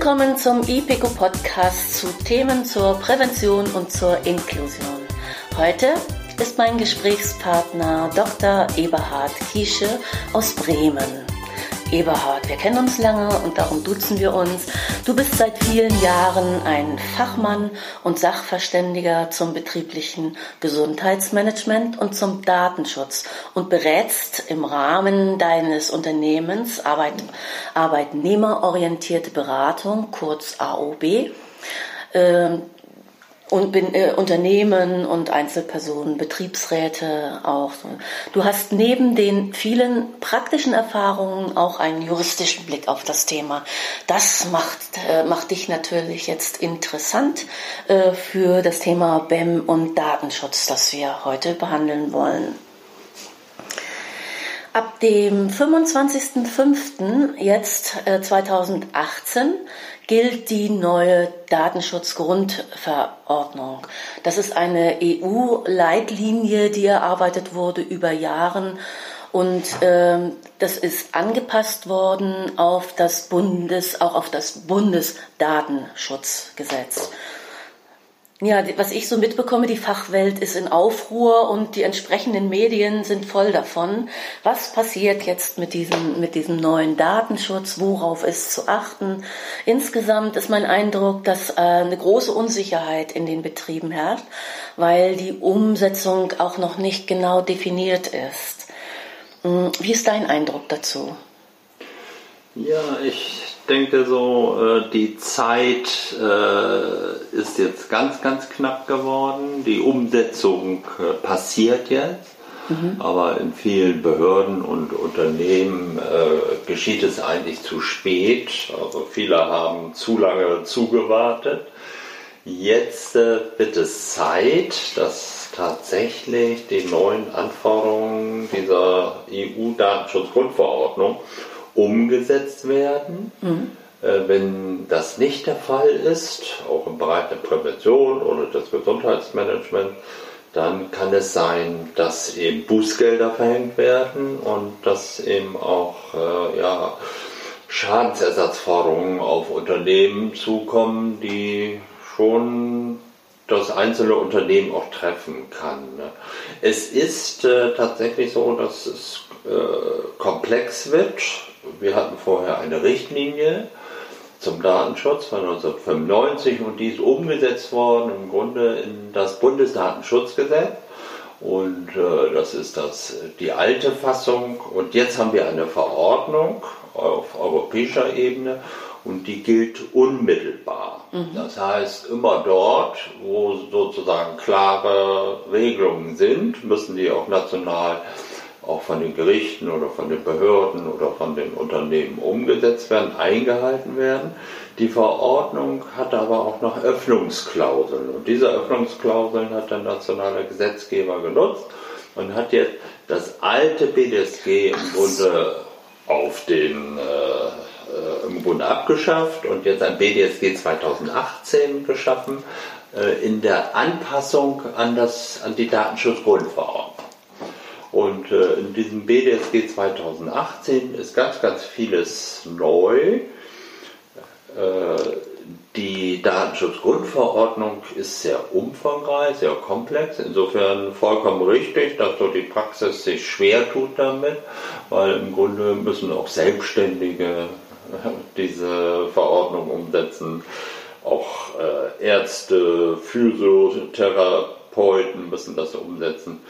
Willkommen zum IPECO Podcast zu Themen zur Prävention und zur Inklusion. Heute ist mein Gesprächspartner Dr. Eberhard Kiesche aus Bremen. Eberhard, wir kennen uns lange und darum duzen wir uns. Du bist seit vielen Jahren ein Fachmann und Sachverständiger zum betrieblichen Gesundheitsmanagement und zum Datenschutz und berätst im Rahmen deines Unternehmens Arbeit, arbeitnehmerorientierte Beratung, kurz AOB. Äh, und bin, äh, Unternehmen und Einzelpersonen, Betriebsräte auch. Du hast neben den vielen praktischen Erfahrungen auch einen juristischen Blick auf das Thema. Das macht, äh, macht dich natürlich jetzt interessant äh, für das Thema BEM und Datenschutz, das wir heute behandeln wollen. Ab dem 25.05. jetzt äh, 2018 gilt die neue Datenschutzgrundverordnung. Das ist eine EU-Leitlinie, die erarbeitet wurde über Jahren und ähm, das ist angepasst worden auf das Bundes, auch auf das Bundesdatenschutzgesetz. Ja, was ich so mitbekomme, die Fachwelt ist in Aufruhr und die entsprechenden Medien sind voll davon. Was passiert jetzt mit diesem, mit diesem neuen Datenschutz? Worauf ist zu achten? Insgesamt ist mein Eindruck, dass äh, eine große Unsicherheit in den Betrieben herrscht, weil die Umsetzung auch noch nicht genau definiert ist. Hm, wie ist dein Eindruck dazu? Ja, ich denke so, äh, die Zeit äh, ist jetzt ganz, ganz knapp geworden. Die Umsetzung äh, passiert jetzt. Mhm. Aber in vielen Behörden und Unternehmen geschieht es eigentlich zu spät. Also viele haben zu lange zugewartet. Jetzt wird es Zeit, dass tatsächlich die neuen Anforderungen dieser EU-Datenschutzgrundverordnung umgesetzt werden. Mhm. Äh, wenn das nicht der Fall ist, auch im Bereich der Prävention oder des Gesundheitsmanagements, dann kann es sein, dass eben Bußgelder verhängt werden und dass eben auch äh, ja, Schadensersatzforderungen auf Unternehmen zukommen, die schon das einzelne Unternehmen auch treffen kann. Ne? Es ist äh, tatsächlich so, dass es äh, komplex wird wir hatten vorher eine Richtlinie zum Datenschutz von 1995 und die ist umgesetzt worden im Grunde in das Bundesdatenschutzgesetz. Und äh, das ist das, die alte Fassung. Und jetzt haben wir eine Verordnung auf europäischer Ebene und die gilt unmittelbar. Mhm. Das heißt, immer dort, wo sozusagen klare Regelungen sind, müssen die auch national auch von den Gerichten oder von den Behörden oder von den Unternehmen umgesetzt werden, eingehalten werden. Die Verordnung hat aber auch noch Öffnungsklauseln und diese Öffnungsklauseln hat der nationale Gesetzgeber genutzt und hat jetzt das alte BDSG im Grunde auf den äh, im Grunde abgeschafft und jetzt ein BDSG 2018 geschaffen äh, in der Anpassung an, das, an die Datenschutzgrundverordnung. Und äh, in diesem BDSG 2018 ist ganz, ganz vieles neu. Äh, die Datenschutzgrundverordnung ist sehr umfangreich, sehr komplex, insofern vollkommen richtig, dass so die Praxis sich schwer tut damit, weil im Grunde müssen auch Selbstständige diese Verordnung umsetzen, auch äh, Ärzte, Physiotherapeuten müssen das umsetzen.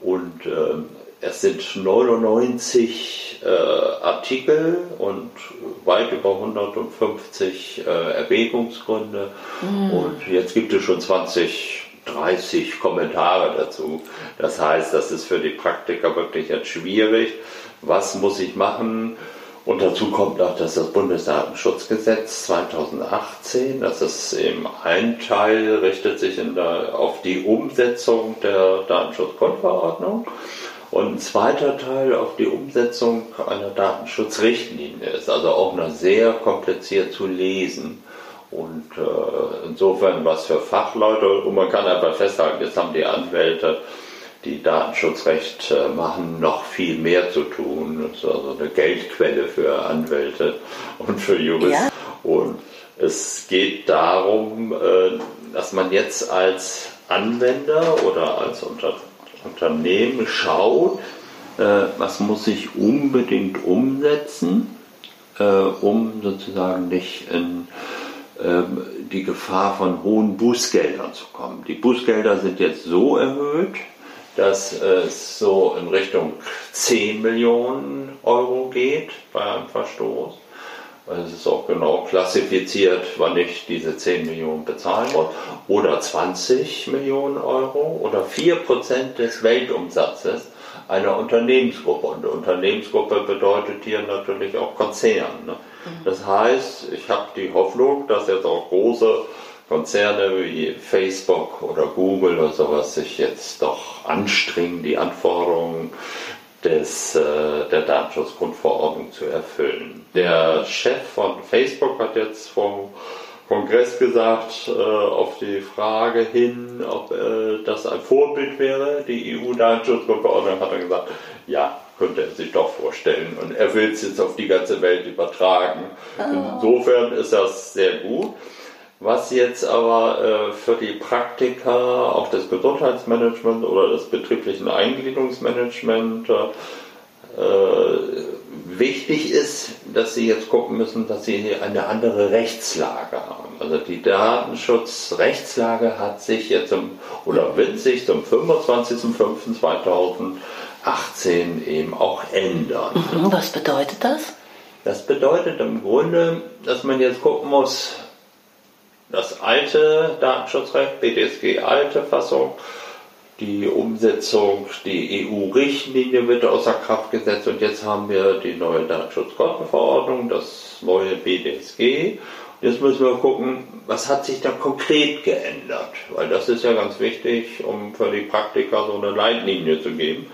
Und äh, es sind 99 äh, Artikel und weit über 150 äh, Erwägungsgründe. Mhm. Und jetzt gibt es schon 20, 30 Kommentare dazu. Das heißt, das ist für die Praktiker wirklich jetzt schwierig. Was muss ich machen? Und dazu kommt auch, dass das Bundesdatenschutzgesetz 2018, das ist eben ein Teil, richtet sich der, auf die Umsetzung der Datenschutzgrundverordnung und ein zweiter Teil auf die Umsetzung einer Datenschutzrichtlinie ist also auch noch sehr kompliziert zu lesen. Und äh, insofern was für Fachleute, und man kann einfach festhalten, jetzt haben die Anwälte die Datenschutzrecht äh, machen, noch viel mehr zu tun. Das ist also eine Geldquelle für Anwälte und für Juristen. Ja. Und Es geht darum, äh, dass man jetzt als Anwender oder als Unter Unternehmen schaut, äh, was muss ich unbedingt umsetzen, um sozusagen nicht in ähm, die Gefahr von hohen Bußgeldern zu kommen. Die Bußgelder sind jetzt so erhöht, dass es so in Richtung 10 Millionen Euro geht bei einem Verstoß. Es ist auch genau klassifiziert, wann ich diese 10 Millionen bezahlen muss. Oder 20 Millionen Euro oder 4% des Weltumsatzes einer Unternehmensgruppe. Und Unternehmensgruppe bedeutet hier natürlich auch Konzern. Ne? Mhm. Das heißt, ich habe die Hoffnung, dass jetzt auch große Konzerne wie Facebook oder Google oder sowas sich jetzt doch anstrengen, die Anforderungen des, äh, der Datenschutzgrundverordnung zu erfüllen. Der Chef von Facebook hat jetzt vom Kongress gesagt, äh, auf die Frage hin, ob äh, das ein Vorbild wäre, die EU-Datenschutzgrundverordnung, hat er gesagt, ja, könnte er sich doch vorstellen. Und er will es jetzt auf die ganze Welt übertragen. Oh. Insofern ist das sehr gut. Was jetzt aber äh, für die Praktiker, auch des Gesundheitsmanagements oder des betrieblichen Eingliederungsmanagements äh, wichtig ist, dass sie jetzt gucken müssen, dass sie eine andere Rechtslage haben. Also die Datenschutzrechtslage hat sich jetzt im, oder wird sich zum 25.05.2018 eben auch ändern. Mhm, was bedeutet das? Das bedeutet im Grunde, dass man jetzt gucken muss, das alte Datenschutzrecht, BDSG alte Fassung, die Umsetzung, die EU-Richtlinie wird außer Kraft gesetzt und jetzt haben wir die neue Datenschutzgrundverordnung, das neue BDSG. Jetzt müssen wir gucken, was hat sich da konkret geändert, weil das ist ja ganz wichtig, um für die Praktiker so eine Leitlinie zu geben.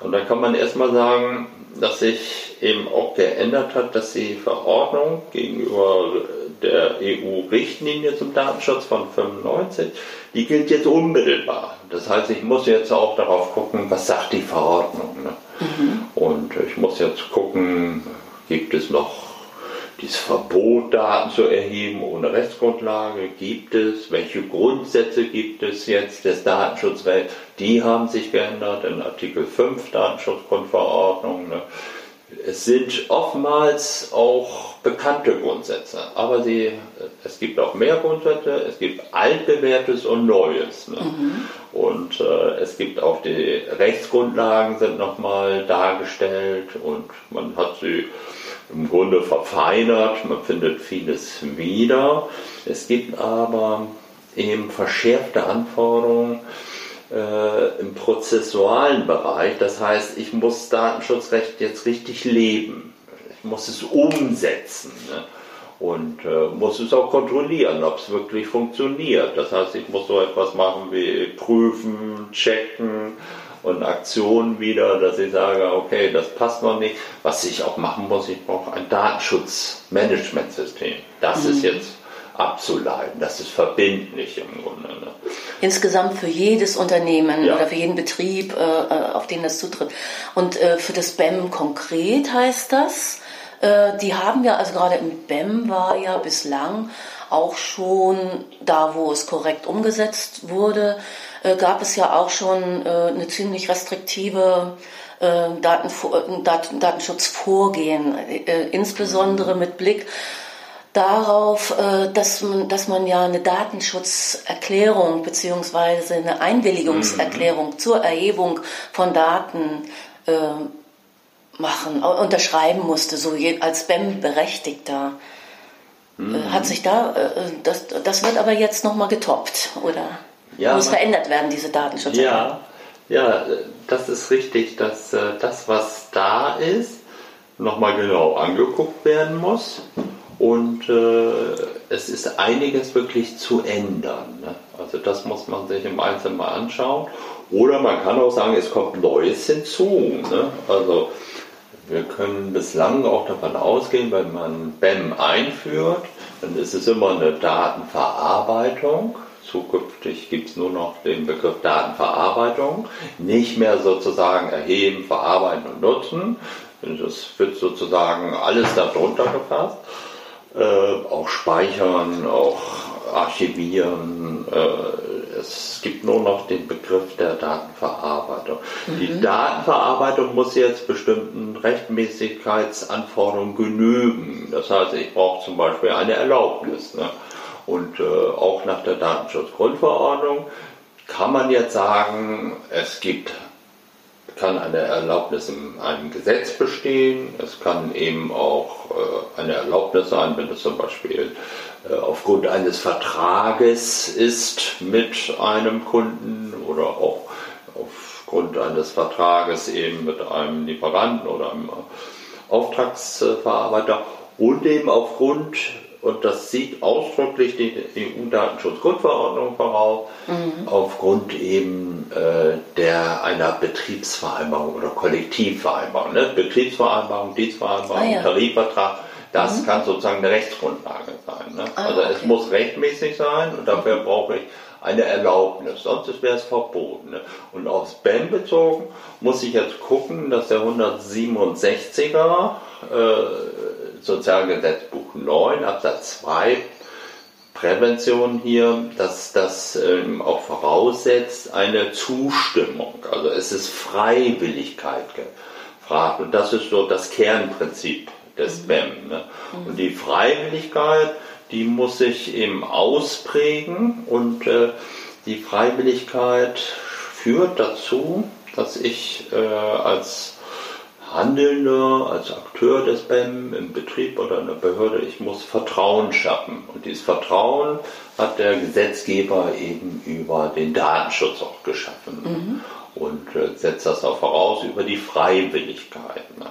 Und da kann man erstmal sagen, dass sich eben auch geändert hat, dass die Verordnung gegenüber der EU-Richtlinie zum Datenschutz von 95, die gilt jetzt unmittelbar. Das heißt, ich muss jetzt auch darauf gucken, was sagt die Verordnung. Ne? Mhm. Und ich muss jetzt gucken, gibt es noch dieses Verbot, Daten zu erheben ohne Rechtsgrundlage? Gibt es? Welche Grundsätze gibt es jetzt des Datenschutzrechts? Die haben sich geändert in Artikel 5 Datenschutzgrundverordnung. Ne? Es sind oftmals auch bekannte Grundsätze, aber sie, es gibt auch mehr Grundsätze, es gibt altbewährtes und Neues. Ne? Mhm. Und äh, es gibt auch die Rechtsgrundlagen sind nochmal dargestellt und man hat sie im Grunde verfeinert, man findet vieles wieder. Es gibt aber eben verschärfte Anforderungen äh, im prozessualen Bereich. Das heißt, ich muss Datenschutzrecht jetzt richtig leben. Ich muss es umsetzen. Ne? Und äh, muss es auch kontrollieren, ob es wirklich funktioniert. Das heißt, ich muss so etwas machen wie prüfen, checken und Aktionen wieder, dass ich sage, okay, das passt noch nicht. Was ich auch machen muss, ich brauche ein Datenschutzmanagementsystem. Das mhm. ist jetzt abzuleiten. Das ist verbindlich im Grunde. Ne? Insgesamt für jedes Unternehmen ja. oder für jeden Betrieb, äh, äh auf den das zutritt. Und äh, für das BEM konkret heißt das, äh, die haben ja, also gerade im BEM war ja bislang auch schon da, wo es korrekt umgesetzt wurde, äh, gab es ja auch schon äh, eine ziemlich restriktive Datenvor Datenschutzvorgehen, insbesondere mit Blick darauf, äh, dass man, dass man ja eine Datenschutzerklärung bzw. eine Einwilligungserklärung mhm. zur Erhebung von Daten äh, machen, unterschreiben musste, so als BEM-Berechtigter. Äh, mhm. Hat sich da, das, das wird aber jetzt nochmal getoppt, oder? Ja, Muss verändert werden, diese Datenschutzerklärung. Ja, ja, das ist richtig, dass das, was da ist, nochmal genau angeguckt werden muss. Und äh, es ist einiges wirklich zu ändern. Ne? Also das muss man sich im Einzelnen mal anschauen. Oder man kann auch sagen, es kommt Neues hinzu. Ne? Also wir können bislang auch davon ausgehen, wenn man BEM einführt, dann ist es immer eine Datenverarbeitung. Zukünftig gibt es nur noch den Begriff Datenverarbeitung, nicht mehr sozusagen erheben, verarbeiten und nutzen. Das wird sozusagen alles darunter gefasst. äh, auch speichern, auch archivieren. Äh, es gibt nur noch den Begriff der Datenverarbeitung. Mhm. Die Datenverarbeitung muss jetzt bestimmten Rechtmäßigkeitsanforderungen genügen. Das heißt, ich brauche zum Beispiel eine Erlaubnis. Ne? Und äh, auch nach der Datenschutzgrundverordnung kann man jetzt sagen, es gibt kann eine Erlaubnis in einem Gesetz bestehen. Es kann eben auch äh, eine Erlaubnis sein, wenn es zum Beispiel aufgrund eines Vertrages ist mit einem Kunden oder auch aufgrund eines Vertrages eben mit einem Lieferanten oder einem Auftragsverarbeiter und eben aufgrund und das sieht ausdrücklich die EU-Datenschutzgrundverordnung voraus, mhm. aufgrund eben äh, der einer Betriebsvereinbarung oder Kollektivvereinbarung. Ne? Betriebsvereinbarung, Dienstvereinbarung, ah, ja. Tarifvertrag, das mhm. kann sozusagen eine Rechtsgrundlage sein. Ne? Ah, also okay. es muss rechtmäßig sein und dafür mhm. brauche ich eine Erlaubnis, sonst wäre es verboten. Ne? Und auf Spam bezogen muss ich jetzt gucken, dass der 167er äh, Sozialgesetzbuch 9 Absatz 2 Prävention hier, dass das ähm, auch voraussetzt eine Zustimmung. Also es ist Freiwilligkeit gefragt und das ist so das Kernprinzip des mhm. BEM. Ne? Und die Freiwilligkeit, die muss sich eben ausprägen und äh, die Freiwilligkeit führt dazu, dass ich äh, als Handelnder, als Akteur des BEM im Betrieb oder in der Behörde, ich muss Vertrauen schaffen. Und dieses Vertrauen hat der Gesetzgeber eben über den Datenschutz auch geschaffen. Mhm. Und äh, setzt das auch voraus über die Freiwilligkeit. Ne?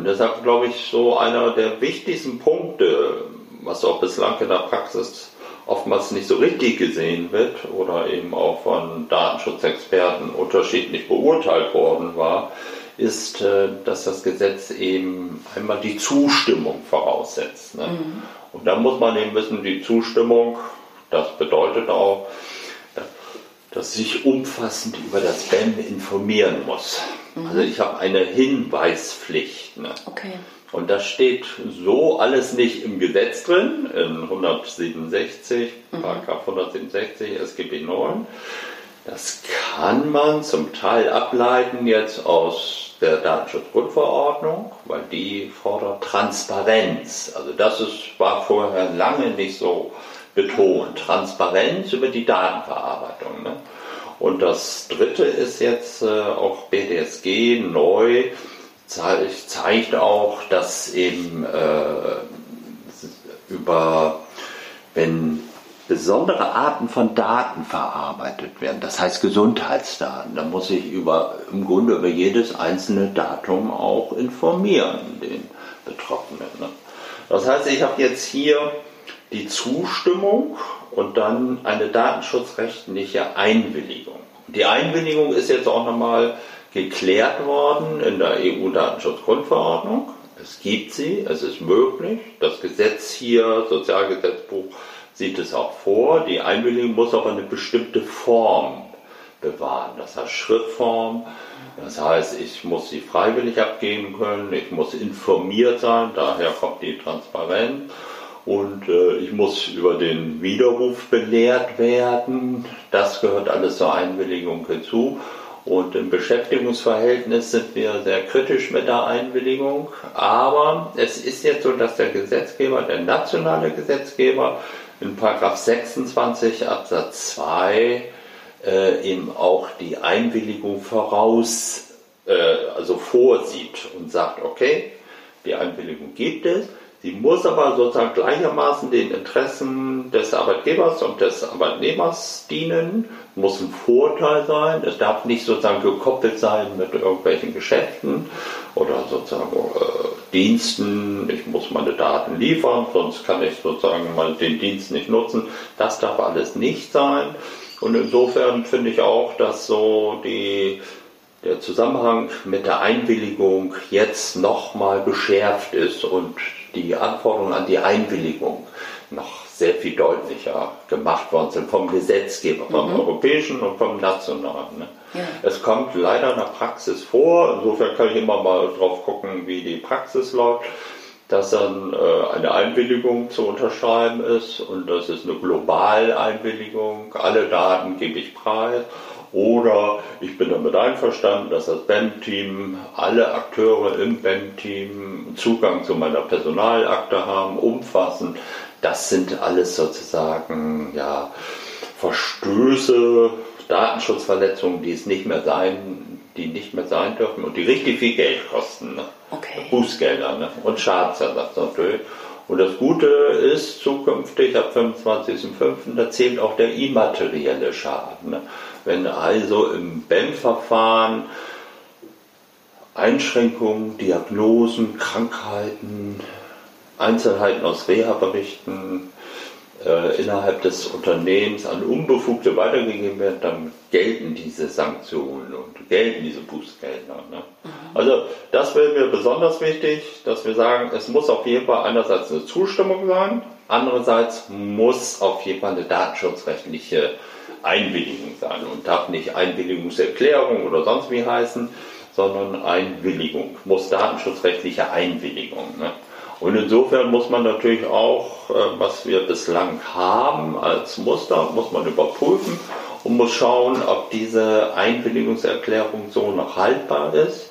Und deshalb glaube ich, so einer der wichtigsten Punkte, was auch bislang in der Praxis oftmals nicht so richtig gesehen wird oder eben auch von Datenschutzexperten unterschiedlich beurteilt worden war, ist, äh, dass das Gesetz eben einmal die Zustimmung voraussetzt. Ne? Mhm. Und da muss man eben wissen, die Zustimmung, das bedeutet auch, dass ich umfassend über das BEM informieren muss. Mhm. Also ich habe eine Hinweispflicht. Ne? Okay. Und das steht so alles nicht im Gesetz drin, in 167, mhm. Paragraph 167 SGB 9. Das kann man zum Teil ableiten jetzt aus der Datenschutzgrundverordnung, weil die fordert Transparenz. Also das ist, war vorher lange nicht so betont. Transparenz über die Datenverarbeitung. Ne? Und das dritte ist jetzt äh, auch BDSG neu, zeigt, auch, dass eben äh, über, wenn besondere Arten von Daten verarbeitet werden, das heißt Gesundheitsdaten. Da muss ich über, im Grunde über jedes einzelne Datum auch informieren, den Betroffenen. Ne? Das heißt, ich habe jetzt hier die Zustimmung und dann eine datenschutzrechtliche Einwilligung. Die Einwilligung ist jetzt auch nochmal geklärt worden in der EU-Datenschutzgrundverordnung. Es gibt sie, es ist möglich. Das Gesetz hier, Sozialgesetzbuch sieht es auch vor. Die Einwilligung muss aber eine bestimmte Form bewahren. Das heißt Schriftform. Das heißt, ich muss sie freiwillig abgeben können. Ich muss informiert sein. Daher kommt die Transparenz. Und äh, ich muss über den Widerruf belehrt werden. Das gehört alles zur Einwilligung hinzu. Und im Beschäftigungsverhältnis sind wir sehr kritisch mit der Einwilligung. Aber es ist jetzt so, dass der Gesetzgeber, der nationale Gesetzgeber, in 26 Absatz 2 äh, eben auch die Einwilligung voraus, äh, also vorsieht und sagt, okay, die Einwilligung gibt es, sie muss aber sozusagen gleichermaßen den Interessen des Arbeitgebers und des Arbeitnehmers dienen, muss ein Vorteil sein, es darf nicht sozusagen gekoppelt sein mit irgendwelchen Geschäften oder sozusagen äh, Diensten, ich muss meine Daten liefern, sonst kann ich sozusagen mal den Dienst nicht nutzen. Das darf alles nicht sein. Und insofern finde ich auch, dass so die, der Zusammenhang mit der Einwilligung jetzt nochmal geschärft ist und die Anforderungen an die Einwilligung noch sehr viel deutlicher gemacht worden sind vom Gesetzgeber, vom mhm. europäischen und vom nationalen. Ne? Ja. Es kommt leider in der Praxis vor, insofern kann ich immer mal drauf gucken, wie die Praxis läuft, dass dann äh, eine Einwilligung zu unterschreiben ist und das ist eine globale Einwilligung. Alle Daten gebe ich preis. Oder ich bin damit einverstanden, dass das BEM-Team, alle Akteure im BEM-Team Zugang zu meiner Personalakte haben, umfassen. Das sind alles sozusagen ja, Verstöße, Datenschutzverletzungen, die es nicht mehr sein, die nicht mehr sein dürfen und die richtig viel Geld kosten. Ne? Okay. Bußgelder ne? und Schadensersatz natürlich. Und das Gute ist zukünftig ab 25.05. da zählt auch der immaterielle Schaden. Ne? Wenn also im BEM-Verfahren Einschränkungen, Diagnosen, Krankheiten, Einzelheiten aus Reha-Berichten äh, innerhalb des Unternehmens an Unbefugte weitergegeben werden, dann gelten diese Sanktionen und gelten diese Bußgelder. Ne? Mhm. Also das wäre mir besonders wichtig, dass wir sagen, es muss auf jeden Fall einerseits eine Zustimmung sein, andererseits muss auf jeden Fall eine datenschutzrechtliche Einwilligung sein und darf nicht Einwilligungserklärung oder sonst wie heißen, sondern Einwilligung, muss datenschutzrechtliche Einwilligung. Ne? Und insofern muss man natürlich auch, äh, was wir bislang haben als Muster, muss man überprüfen und muss schauen, ob diese Einwilligungserklärung so noch haltbar ist,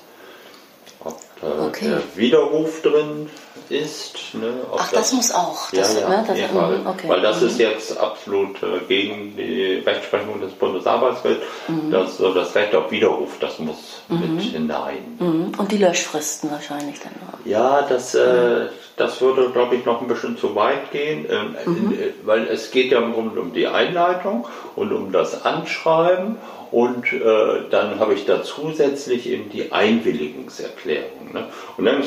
ob okay. der Widerruf drin ist. Ne, Ach, das, das, muss auch. Das, ja, ja, ne, das, mhm, okay. Weil das mhm. ist jetzt absolut äh, gegen die Rechtsprechung des Bundesarbeitsgerichts. Mhm. Das, das Recht auf Widerruf, das muss mhm. mit hinein. Mhm. Und die Löschfristen wahrscheinlich dann auch. Ja, das, äh, das würde, glaube ich, noch ein bisschen zu weit gehen, ähm, in, äh, weil es geht ja im Grunde um die Einleitung und um das Anschreiben und äh, dann habe ich da zusätzlich eben die Einwilligungserklärung. Ne? Und dann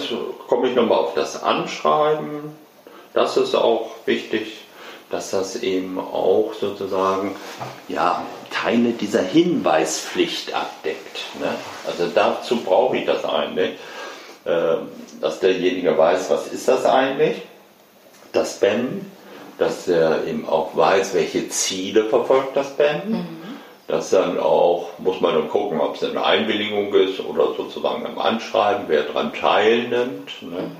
komme ich nochmal auf das Anschreiben. Das ist auch wichtig, dass das eben auch sozusagen ja, Teile dieser Hinweispflicht abdeckt. Ne? Also dazu brauche ich das eigentlich, äh, dass derjenige weiß, was ist das eigentlich, das BEM, dass er eben auch weiß, welche Ziele verfolgt das BEM. Mhm das dann auch, muss man dann gucken, ob es eine Einwilligung ist oder sozusagen ein Anschreiben, wer daran teilnimmt. Ne?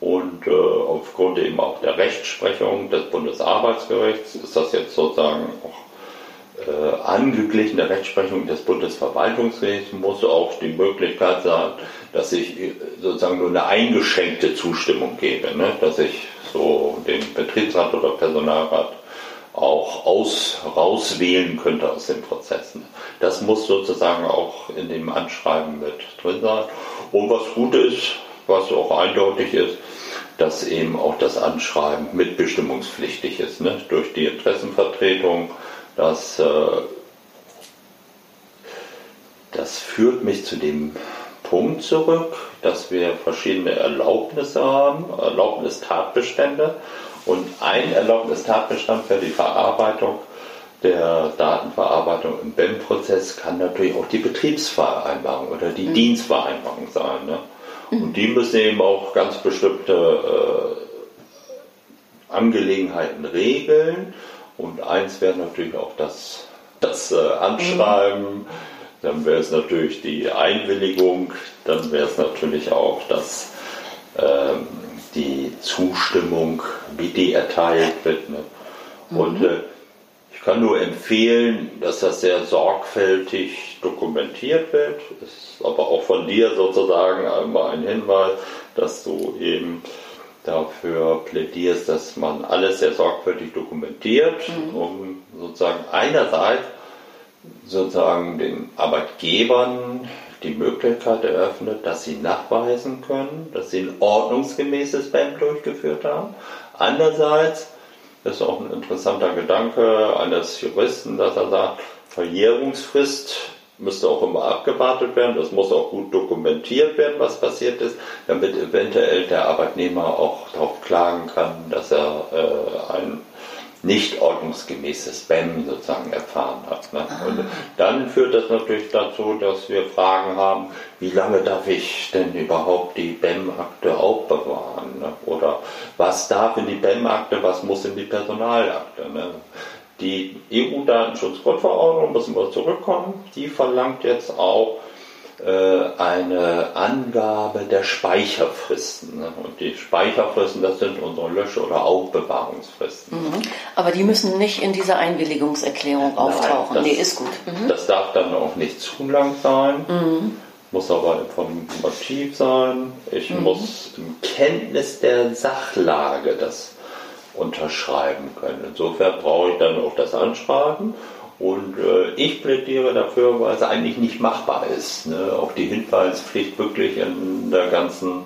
Und äh, aufgrund eben auch der Rechtsprechung des Bundesarbeitsgerichts ist das jetzt sozusagen auch äh, angeglichen der Rechtsprechung des Bundesverwaltungsgerichts, muss auch die Möglichkeit sein, dass ich äh, sozusagen nur eine eingeschränkte Zustimmung gebe, ne? dass ich so den Betriebsrat oder Personalrat auch aus, rauswählen könnte aus den Prozessen. Das muss sozusagen auch in dem Anschreiben mit drin sein. Und was gut ist, was auch eindeutig ist, dass eben auch das Anschreiben mitbestimmungspflichtig ist, ne? durch die Interessenvertretung. Das, äh, das führt mich zu dem Punkt zurück, dass wir verschiedene Erlaubnisse haben, Erlaubnistatbestände und ein Erlaubnistatbestand für die Verarbeitung der Datenverarbeitung im BEM-Prozess kann natürlich auch die Betriebsvereinbarung oder die mhm. Dienstvereinbarung sein. Ne? Mhm. Und die müssen eben auch ganz bestimmte äh, Angelegenheiten regeln. Und eins wäre natürlich auch das, das äh, Anschreiben, mhm. Dann wäre es natürlich die Einwilligung, dann wäre es natürlich auch das ähm, die Zustimmung, wie die erteilt wird. Ne? Mhm. Und äh, ich kann nur empfehlen, dass das sehr sorgfältig dokumentiert wird. Ist aber auch von dir sozusagen einmal ein Hinweis, dass du eben dafür plädierst, dass man alles sehr sorgfältig dokumentiert, mhm. um sozusagen einerseits sozusagen den Arbeitgebern die Möglichkeit eröffnet, dass sie nachweisen können, dass sie ein ordnungsgemäßes BAM durchgeführt haben. Andererseits ist auch ein interessanter Gedanke eines Juristen, dass er sagt, Verjährungsfrist müsste auch immer abgewartet werden. Das muss auch gut dokumentiert werden, was passiert ist, damit eventuell der Arbeitnehmer auch darauf klagen kann, dass er äh, ein nicht ordnungsgemäßes Spam sozusagen erfahren hat. Ne? Ah. Und dann führt das natürlich dazu, dass wir Fragen haben, wie lange darf ich denn überhaupt die BEM-Akte aufbewahren? Ne? Oder was darf in die BEM-Akte, was muss in die Personalakte? Ne? Die EU-Datenschutzgrundverordnung, müssen wir zurückkommen, die verlangt jetzt auch eine Angabe der Speicherfristen. Ne? Und die Speicherfristen, das sind unsere Lösch- oder Aufbewahrungsfristen. Mhm. Aber die müssen nicht in dieser Einwilligungserklärung auftauchen. Nein, das, nee, ist gut. Mhm. Das darf dann auch nicht zu lang sein. Mhm. Muss aber informativ sein. Ich mhm. muss in Kenntnis der Sachlage das unterschreiben können. Insofern brauche ich dann auch das Anschreiben und äh, ich plädiere dafür, weil es eigentlich nicht machbar ist, ne? auch die Hinweispflicht wirklich in der ganzen,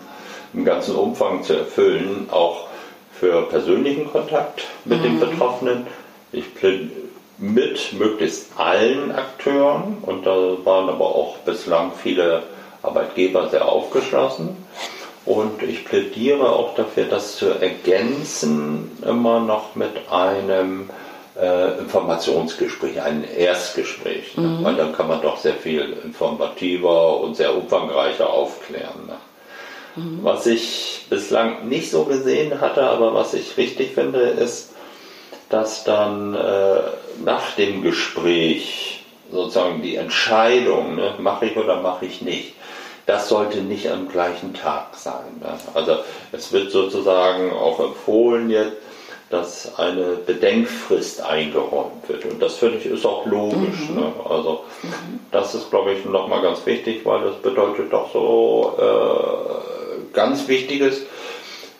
im ganzen Umfang zu erfüllen, auch für persönlichen Kontakt mit mhm. den Betroffenen. Ich plädiere mit möglichst allen Akteuren und da waren aber auch bislang viele Arbeitgeber sehr aufgeschlossen. Und ich plädiere auch dafür, das zu ergänzen immer noch mit einem äh, Informationsgespräch, ein Erstgespräch. Ne? Mhm. Weil dann kann man doch sehr viel informativer und sehr umfangreicher aufklären. Ne? Mhm. Was ich bislang nicht so gesehen hatte, aber was ich richtig finde, ist, dass dann äh, nach dem Gespräch sozusagen die Entscheidung, ne, mache ich oder mache ich nicht, das sollte nicht am gleichen Tag sein. Ne? Also es wird sozusagen auch empfohlen jetzt, dass eine Bedenkfrist eingeräumt wird. Und das finde ich ist auch logisch. Mhm. Ne? Also mhm. das ist, glaube ich, nochmal ganz wichtig, weil das bedeutet doch so äh, ganz Wichtiges,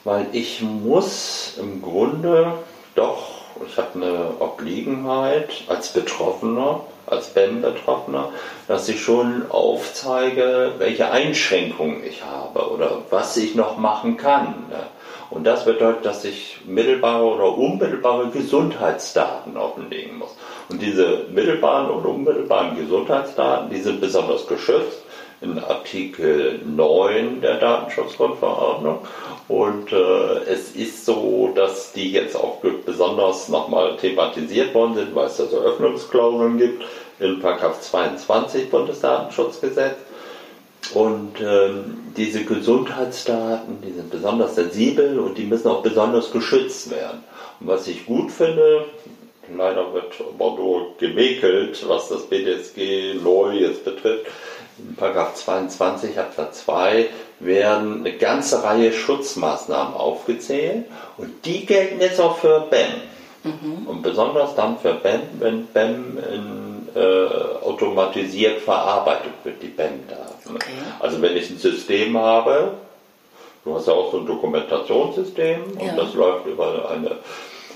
weil ich muss im Grunde doch, ich habe eine Obliegenheit als Betroffener, als BEM-Betroffener, dass ich schon aufzeige, welche Einschränkungen ich habe oder was ich noch machen kann. Ne? Und das bedeutet, dass ich mittelbare oder unmittelbare Gesundheitsdaten offenlegen muss. Und diese mittelbaren und unmittelbaren Gesundheitsdaten, die sind besonders geschützt in Artikel 9 der Datenschutzgrundverordnung. Und äh, es ist so, dass die jetzt auch besonders nochmal thematisiert worden sind, weil es da so Öffnungsklauseln gibt in 22 Bundesdatenschutzgesetz. Und ähm, diese Gesundheitsdaten, die sind besonders sensibel und die müssen auch besonders geschützt werden. Und was ich gut finde, leider wird Bordeaux gemäkelt, was das BDSG neu jetzt betrifft. In 22 Absatz 2 werden eine ganze Reihe Schutzmaßnahmen aufgezählt und die gelten jetzt auch für BEM. Mhm. Und besonders dann für BEM, wenn BEM in, äh, automatisiert verarbeitet wird, die BEM-Daten. Okay. Also wenn ich ein System habe, du hast ja auch so ein Dokumentationssystem ja. und das läuft über eine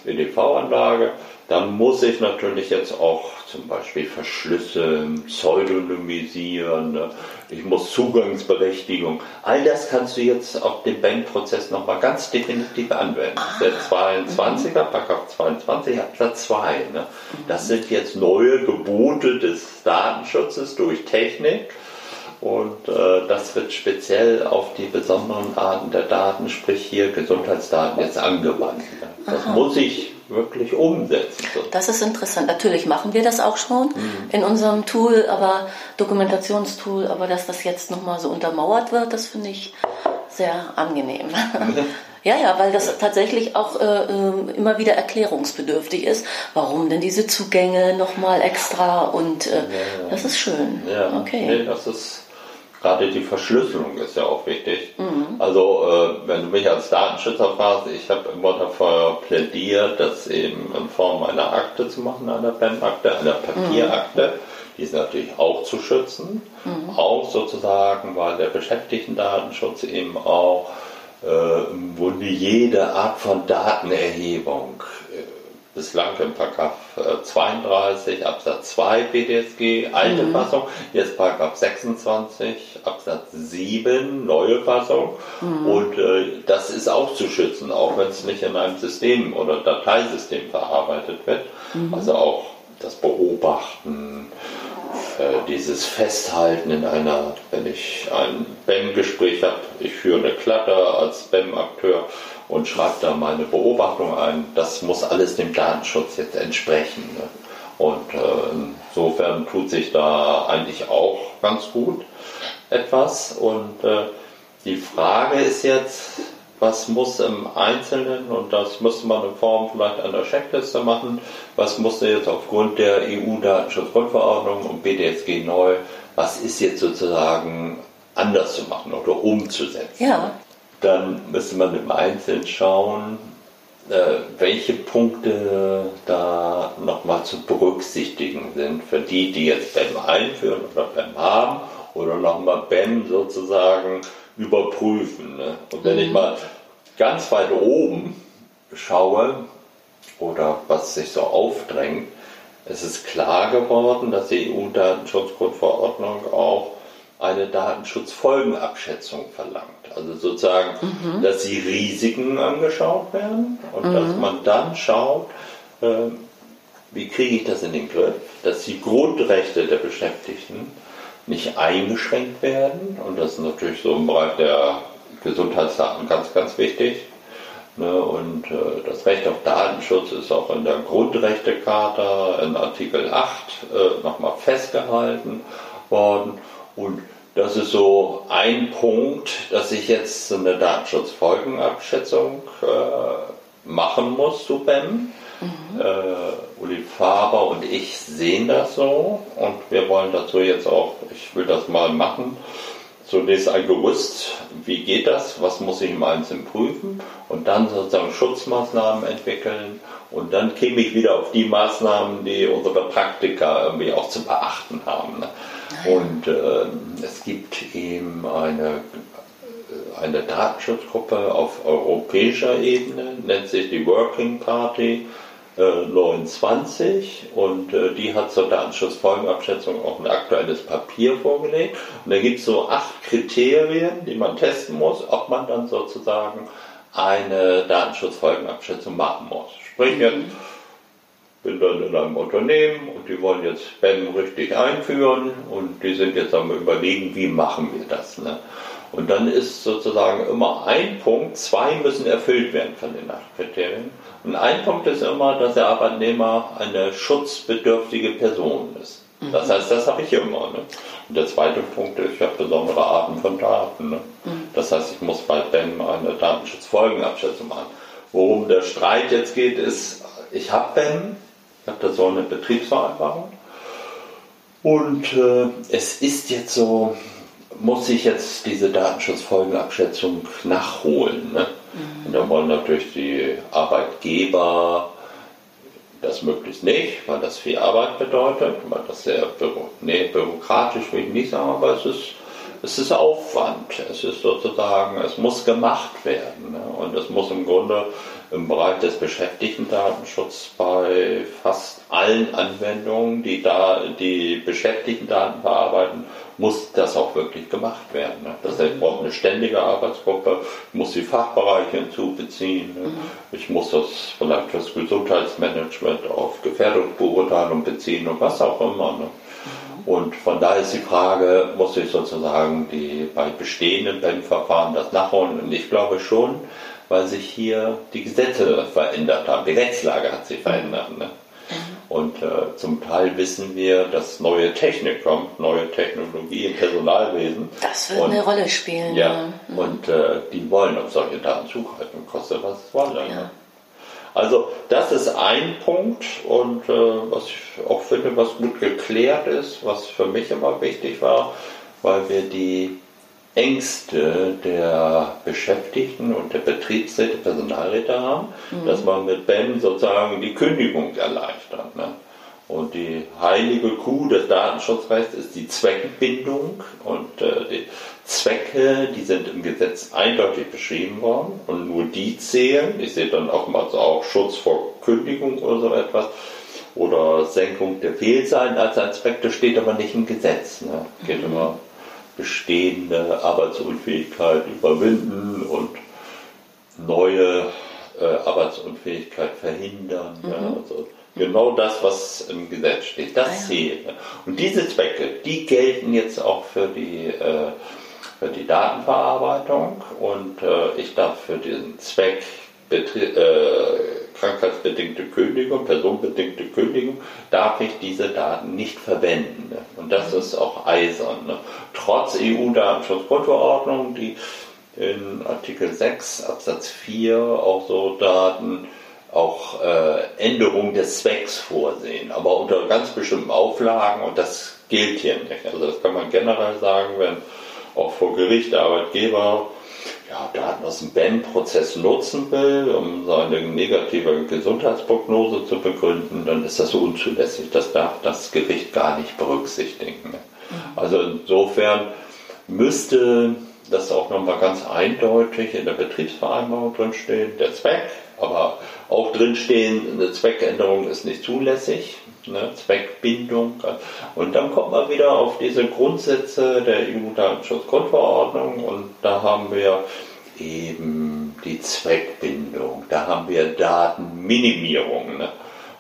EDV-Anlage, dann muss ich natürlich jetzt auch zum Beispiel verschlüsseln, pseudonymisieren, ne? ich muss Zugangsberechtigung. All das kannst du jetzt auf den Bankprozess nochmal ganz definitiv anwenden. Ah. Der 22er, Paragraph 22 Absatz 2. Ne? Das sind jetzt neue Gebote des Datenschutzes durch Technik. Und äh, das wird speziell auf die besonderen Arten der Daten, sprich hier Gesundheitsdaten, jetzt angewandt. Das Aha. muss ich wirklich umsetzen. Das ist interessant. Natürlich machen wir das auch schon mhm. in unserem Tool, aber Dokumentationstool, aber dass das jetzt nochmal so untermauert wird, das finde ich sehr angenehm. Ja, ja, weil das tatsächlich auch äh, ähm, immer wieder erklärungsbedürftig ist. Warum denn diese Zugänge nochmal extra und äh, ja, ja. das ist schön. Ja, okay. Nee, das ist gerade die Verschlüsselung ist ja auch wichtig. Mhm. Also äh, wenn du mich als Datenschützer fragst, ich habe immer dafür plädiert, das eben in Form einer Akte zu machen, einer PEM-Akte, einer Papierakte. Mhm. Die ist natürlich auch zu schützen. Mhm. Auch sozusagen, weil der Beschäftigten-Datenschutz eben auch äh, im Grunde jede Art von Datenerhebung bislang im Paragraph 32 äh, Absatz 2 BDSG, alte mhm. Fassung, jetzt Paragraph 26 Absatz 7, neue Fassung. Mhm. Und äh, das ist auch zu schützen, auch wenn es nicht in einem System oder Dateisystem verarbeitet wird. Mhm. Also auch das Beobachten, äh, dieses Festhalten in einer, wenn ich ein BEM-Gespräch habe, ich führe eine Klatte als BEM-Akteur, und schreibe da meine Beobachtung ein. Das muss alles dem Datenschutz jetzt entsprechen. Ne? Und äh, insofern tut sich da eigentlich auch ganz gut etwas. Und äh, die Frage ist jetzt, was muss im Einzelnen, und das müsste man in Form vielleicht einer Checkliste machen, was musste jetzt aufgrund der EU-Datenschutzgrundverordnung und BDSG neu was ist jetzt sozusagen anders zu machen oder umzusetzen. Ja. Dann müsste man im Einzelnen schauen, äh, welche Punkte da nochmal zu berücksichtigen sind für die, die jetzt BEM einführen oder BEM haben oder nochmal BEM sozusagen überprüfen. Ne? Und wenn mhm. ich mal ganz weit oben schaue oder was sich so aufdrängt, es ist klar geworden, dass die EU-Datenschutzgrundverordnung auch eine Datenschutzfolgenabschätzung verlangt. Also sozusagen, mhm. dass die Risiken angeschaut werden und mhm. dass man dann schaut, äh, wie kriege ich das in den Griff, dass die Grundrechte der Beschäftigten nicht eingeschränkt werden. Und das ist natürlich so im Bereich der Gesundheitsdaten ganz, ganz wichtig. Ne, und äh, das Recht auf Datenschutz ist auch in der Grundrechtecharta in Artikel 8 äh, nochmal festgehalten worden. Und das ist so ein Punkt, dass ich jetzt eine Datenschutzfolgenabschätzung äh, machen muss zu BEM. Mhm. Äh, Uli Faber und ich sehen das so und wir wollen dazu jetzt auch, ich will das mal machen, zunächst ein Gerüst, wie geht das, was muss ich im Einzelnen prüfen und dann sozusagen Schutzmaßnahmen entwickeln und dann käme ich wieder auf die Maßnahmen, die unsere Praktiker irgendwie auch zu beachten haben. Ne? Und äh, es gibt eben eine, eine Datenschutzgruppe auf europäischer Ebene, nennt sich die Working Party äh, 29 und äh, die hat zur Datenschutzfolgenabschätzung auch ein aktuelles Papier vorgelegt. Und da gibt es so acht Kriterien, die man testen muss, ob man dann sozusagen eine Datenschutzfolgenabschätzung machen muss. Sprich jetzt, mhm bin dann in einem Unternehmen und die wollen jetzt BEM richtig einführen und die sind jetzt am überlegen, wie machen wir das. Ne? Und dann ist sozusagen immer ein Punkt, zwei müssen erfüllt werden von den acht Kriterien. Und ein Punkt ist immer, dass der Arbeitnehmer eine schutzbedürftige Person ist. Das mhm. heißt, das habe ich immer. Ne? Und der zweite Punkt ist, ich habe besondere Arten von Daten. Ne? Mhm. Das heißt, ich muss bei BEM eine Datenschutzfolgenabschätzung machen. Worum der Streit jetzt geht, ist, ich habe BEM, ich habe da so eine Betriebsvereinbarung. Und äh, es ist jetzt so, muss ich jetzt diese Datenschutzfolgenabschätzung nachholen. Ne? Mhm. Und da wollen natürlich die Arbeitgeber das möglichst nicht, weil das viel Arbeit bedeutet, weil das sehr büro nee, bürokratisch will ich nicht sagen, aber es ist, es ist Aufwand. Es ist sozusagen, es muss gemacht werden. Ne? Und es muss im Grunde im Bereich des Beschäftigtendatenschutzes bei fast allen Anwendungen, die da die Beschäftigtendaten verarbeiten, muss das auch wirklich gemacht werden. Ne? Das heißt, ich brauche eine ständige Arbeitsgruppe, ich muss die Fachbereiche hinzubeziehen, ne? Mhm. ich muss das vielleicht das Gesundheitsmanagement auf Gefährdungsbeurteilung beziehen und was auch immer. Ne? Und von daher ist die Frage, muss ich sozusagen die bei bestehenden BEM-Verfahren das nachholen? Und ich glaube schon, weil sich hier die Gesetze verändert haben. Die Rechtslage hat sich verändert. Ne? Mhm. Und äh, zum Teil wissen wir, dass neue Technik kommt, neue Technologie im Personalwesen. Das wird und, eine Rolle spielen. Ja, ja. Mhm. und äh, die wollen auf solche Daten zugreifen, kostet was es wolle. Ja. Ne? Also das ist ein Punkt und äh, was ich auch finde, was gut geklärt ist, was für mich immer wichtig war, weil wir die Ängste der Beschäftigten und der Betriebsräte, Personalräte haben, mhm. dass man mit BEM sozusagen die Kündigung erleichtert. Ne? Und die heilige Kuh des Datenschutzrechts ist die Zweckbindung und äh, die Zwecke, die sind im Gesetz eindeutig beschrieben worden und nur die zählen. Ich sehe dann oftmals auch Schutz vor Kündigung oder so etwas oder Senkung der Fehlzeiten als ein Zweck, das steht aber nicht im Gesetz. Ne? Geht mhm. immer bestehende Arbeitsunfähigkeit überwinden und neue äh, Arbeitsunfähigkeit verhindern. Mhm. Ja, also genau das, was im Gesetz steht, das ah, ja. zählt. Und diese Zwecke, die gelten jetzt auch für die, äh, für die Datenverarbeitung und äh, ich darf für diesen Zweck Betrie äh, krankheitsbedingte Kündigung, personenbedingte Kündigung, darf ich diese Daten nicht verwenden. Ne? Und das ist auch eisern. Ne? Trotz EU-Datenschutzgrundverordnung, die in Artikel 6 Absatz 4 auch so Daten auch äh, Änderung des Zwecks vorsehen, aber unter ganz bestimmten Auflagen und das gilt hier nicht. Also das kann man generell sagen, wenn auch vor Gericht der Arbeitgeber ja, Daten aus dem BEM-Prozess nutzen will, um seine negative Gesundheitsprognose zu begründen, dann ist das unzulässig. Das darf das Gericht gar nicht berücksichtigen. Mhm. Also insofern müsste das auch nochmal ganz eindeutig in der Betriebsvereinbarung drinstehen, der Zweck, aber auch drinstehen, eine Zweckänderung ist nicht zulässig, ne, Zweckbindung. Und dann kommt man wieder auf diese Grundsätze der EU-Datenschutzgrundverordnung und da haben wir eben die Zweckbindung, da haben wir Datenminimierung. Ne?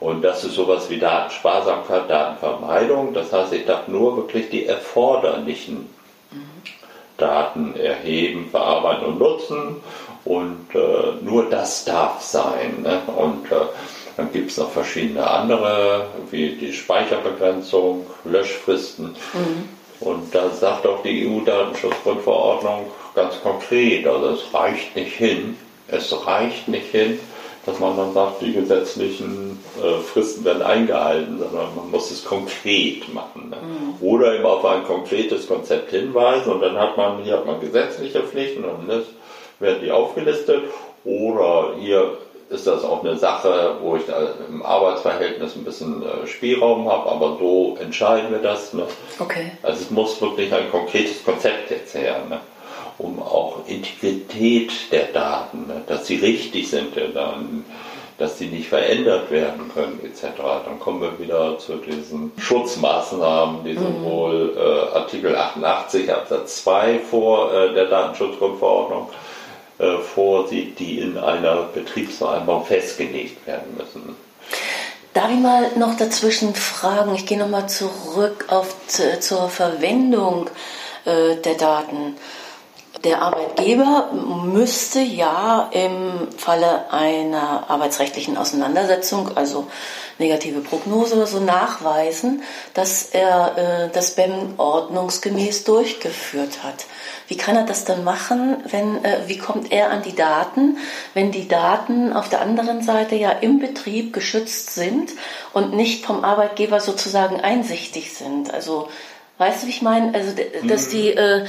Und das ist sowas wie Datensparsamkeit, Datenvermeidung. Das heißt, ich darf nur wirklich die erforderlichen Daten erheben, verarbeiten und nutzen. Und äh, nur das darf sein. Ne? Und äh, dann gibt es noch verschiedene andere, wie die Speicherbegrenzung, Löschfristen. Mhm. Und da sagt auch die EU-Datenschutzgrundverordnung ganz konkret, also es reicht nicht hin, es reicht nicht hin, dass man dann sagt, die gesetzlichen äh, Fristen werden eingehalten, sondern man muss es konkret machen. Ne? Mhm. Oder eben auf ein konkretes Konzept hinweisen und dann hat man, hier hat man gesetzliche Pflichten und das werden die aufgelistet. Oder hier ist das auch eine Sache, wo ich im Arbeitsverhältnis ein bisschen äh, Spielraum habe, aber so entscheiden wir das. Ne? Okay. Also es muss wirklich ein konkretes Konzept jetzt her. Ne? um auch Integrität der Daten, ne, dass sie richtig sind, dann, dass sie nicht verändert werden können, etc. Dann kommen wir wieder zu diesen Schutzmaßnahmen, die mhm. sowohl äh, Artikel 88 Absatz 2 vor äh, der Datenschutzgrundverordnung äh, vorsieht, die in einer Betriebsvereinbarung festgelegt werden müssen. Darf ich mal noch dazwischen fragen? Ich gehe nochmal zurück auf, zur Verwendung äh, der Daten der Arbeitgeber müsste ja im Falle einer arbeitsrechtlichen Auseinandersetzung, also negative Prognose oder so, nachweisen, dass er äh, das BEM ordnungsgemäß durchgeführt hat. Wie kann er das dann machen, wenn, äh, wie kommt er an die Daten, wenn die Daten auf der anderen Seite ja im Betrieb geschützt sind und nicht vom Arbeitgeber sozusagen einsichtig sind? Also Weißt du, wie ich meine? Also, dass die, äh,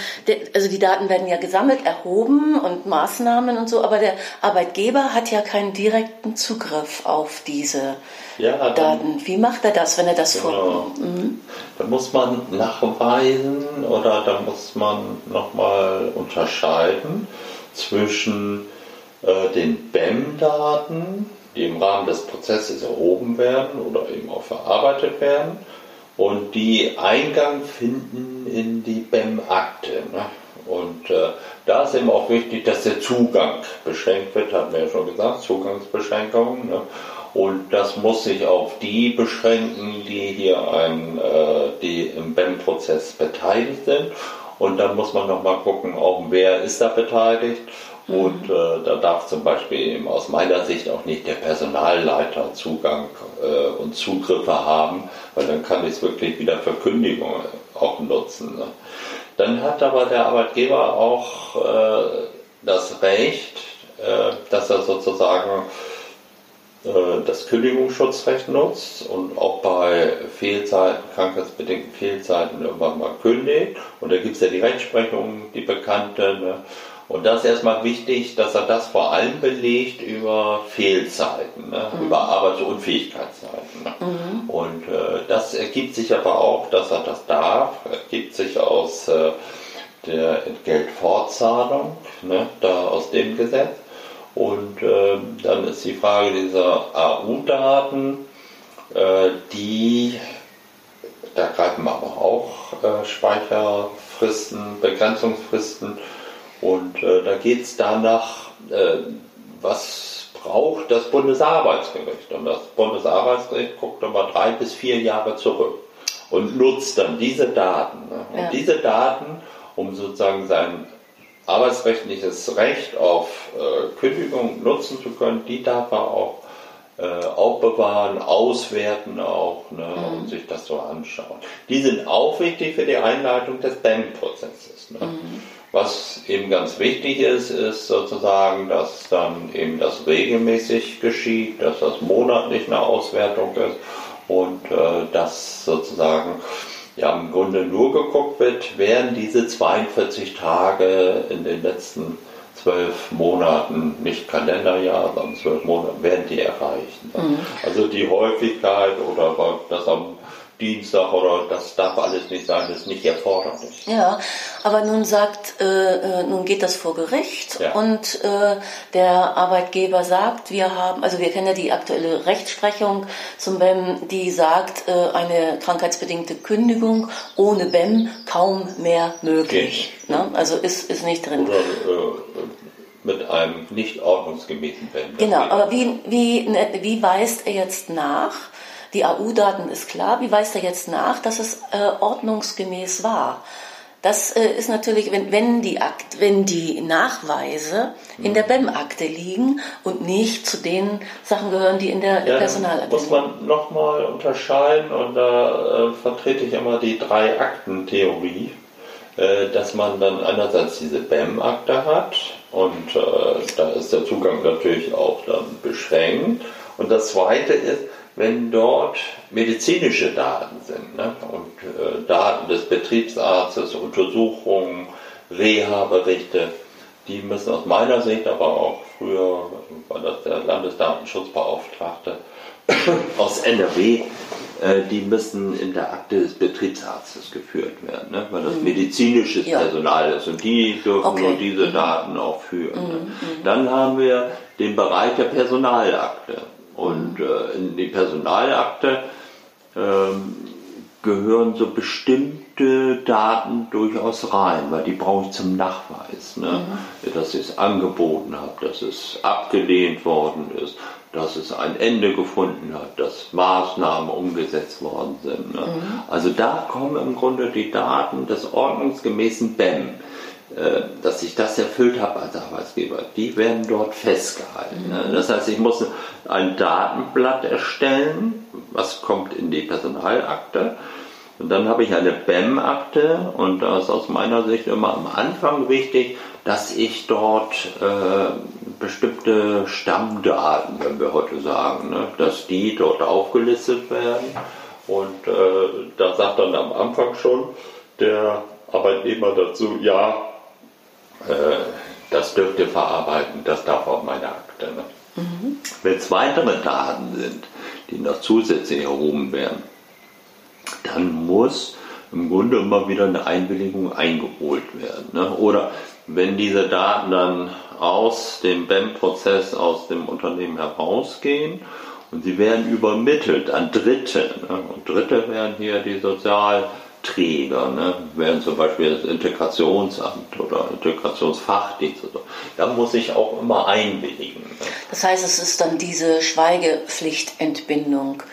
also die Daten werden ja gesammelt, erhoben und Maßnahmen und so, aber der Arbeitgeber hat ja keinen direkten Zugriff auf diese ja, dann, Daten. Wie macht er das, wenn er das genau. vor? Mhm. Da muss man nachweisen oder da muss man nochmal unterscheiden zwischen äh, den BEM-Daten, die im Rahmen des Prozesses erhoben werden oder eben auch verarbeitet werden und die Eingang finden in die BEM-Akte. Ne? Und äh, da ist eben auch wichtig, dass der Zugang beschränkt wird, hatten wir ja schon gesagt, Zugangsbeschränkungen. Ne? Und das muss sich auf die beschränken, die hier ein, äh, die im BEM-Prozess beteiligt sind. Und dann muss man nochmal gucken, auch wer ist da beteiligt und äh, da darf zum Beispiel eben aus meiner Sicht auch nicht der Personalleiter Zugang äh, und Zugriffe haben, weil dann kann ich es wirklich wieder für Kündigungen auch nutzen. Ne? Dann hat aber der Arbeitgeber auch äh, das Recht, äh, dass er sozusagen äh, das Kündigungsschutzrecht nutzt und auch bei Fehlzeiten, krankheitsbedingten Fehlzeiten irgendwann mal kündigt. Und da gibt es ja die Rechtsprechung, die bekannte. Ne? Und das ist erstmal wichtig, dass er das vor allem belegt über Fehlzeiten, ne? mhm. über Arbeitsunfähigkeitszeiten. Ne? Mhm. Und äh, das ergibt sich aber auch, dass er das darf, ergibt sich aus äh, der Entgeltfortzahlung, ne? da aus dem Gesetz. Und äh, dann ist die Frage dieser AU-Daten, äh, die, da greifen aber auch äh, Speicherfristen, Begrenzungsfristen und äh, da geht es danach, äh, was braucht das Bundesarbeitsgericht. Und das Bundesarbeitsgericht guckt nochmal drei bis vier Jahre zurück und nutzt dann diese Daten. Ne? Und ja. diese Daten, um sozusagen sein arbeitsrechtliches Recht auf äh, Kündigung nutzen zu können, die darf er auch äh, aufbewahren, auswerten auch ne, mhm. und sich das so anschauen. Die sind auch wichtig für die Einleitung des BAM-Prozesses. Ne? Mhm. Was eben ganz wichtig ist, ist sozusagen, dass dann eben das regelmäßig geschieht, dass das monatlich eine Auswertung ist und äh, dass sozusagen ja im Grunde nur geguckt wird, werden diese 42 Tage in den letzten zwölf Monaten, nicht Kalenderjahr, sondern zwölf Monate, werden die erreicht. Mhm. Also die Häufigkeit oder das am Dienstag oder das darf alles nicht sein, das ist nicht erforderlich. Ja, aber nun sagt, äh, äh, nun geht das vor Gericht ja. und äh, der Arbeitgeber sagt, wir haben, also wir kennen ja die aktuelle Rechtsprechung zum BEM, die sagt, äh, eine krankheitsbedingte Kündigung ohne BEM kaum mehr möglich. Ne? Also ist, ist nicht drin. Oder, äh, mit einem nicht ordnungsgemäßen BEM. Genau, aber wie, wie, wie weist er jetzt nach? Die AU-Daten ist klar. Wie weist er jetzt nach, dass es äh, ordnungsgemäß war? Das äh, ist natürlich, wenn, wenn, die Akt, wenn die Nachweise in der mhm. BEM-Akte liegen und nicht zu den Sachen gehören, die in der ja, Personalakte muss man nochmal unterscheiden und da äh, vertrete ich immer die Drei-Akten-Theorie, äh, dass man dann einerseits diese BEM-Akte hat und äh, da ist der Zugang natürlich auch dann beschränkt. Und das Zweite ist, wenn dort medizinische Daten sind ne? und äh, Daten des Betriebsarztes, Untersuchungen, Reha-Berichte, die müssen aus meiner Sicht, aber auch früher war das der Landesdatenschutzbeauftragte aus NRW, äh, die müssen in der Akte des Betriebsarztes geführt werden, ne? weil das mhm. medizinisches ja. Personal ist und die dürfen okay. nur diese mhm. Daten auch führen. Ne? Mhm. Ne? Dann haben wir den Bereich der Personalakte. Und äh, in die Personalakte ähm, gehören so bestimmte Daten durchaus rein, weil die brauche ich zum Nachweis. Ne? Mhm. Dass ich es angeboten habe, dass es abgelehnt worden ist, dass es ein Ende gefunden hat, dass Maßnahmen umgesetzt worden sind. Ne? Mhm. Also da kommen im Grunde die Daten des ordnungsgemäßen BEM dass ich das erfüllt habe als Arbeitsgeber, die werden dort festgehalten. Ne? Das heißt, ich muss ein Datenblatt erstellen, was kommt in die Personalakte. Und dann habe ich eine BEM-Akte und da ist aus meiner Sicht immer am Anfang wichtig, dass ich dort äh, bestimmte Stammdaten, wenn wir heute sagen, ne, dass die dort aufgelistet werden. Und äh, da sagt dann am Anfang schon der Arbeitnehmer dazu, ja, äh, das dürft ihr verarbeiten, das darf auch meine Akte. Ne? Mhm. Wenn es weitere Daten sind, die noch zusätzlich erhoben werden, dann muss im Grunde immer wieder eine Einwilligung eingeholt werden. Ne? Oder wenn diese Daten dann aus dem BEM-Prozess, aus dem Unternehmen herausgehen und sie werden übermittelt an Dritte, ne? und Dritte werden hier die Sozial- Träger, ne, wären zum Beispiel das Integrationsamt oder Integrationsfachdienst. Oder so. Da muss ich auch immer einwilligen. Ne. Das heißt, es ist dann diese Schweigepflichtentbindung,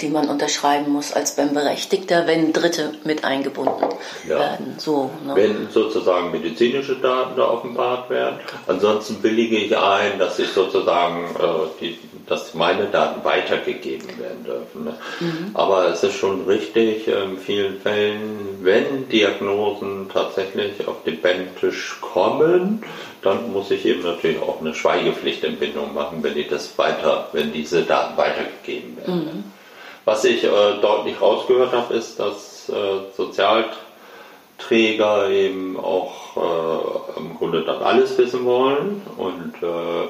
die man unterschreiben muss als beim Berechtigter, wenn Dritte mit eingebunden ja. werden. So, ne? Wenn sozusagen medizinische Daten da offenbart werden. Ansonsten willige ich ein, dass ich sozusagen äh, die dass meine Daten weitergegeben werden dürfen. Ne? Mhm. Aber es ist schon richtig, in vielen Fällen, wenn Diagnosen tatsächlich auf den BEM-Tisch kommen, dann muss ich eben natürlich auch eine Schweigepflichtentbindung machen, wenn ich das weiter, wenn diese Daten weitergegeben werden. Mhm. Was ich äh, deutlich rausgehört habe, ist, dass äh, Sozialträger eben auch äh, im Grunde dann alles wissen wollen und äh,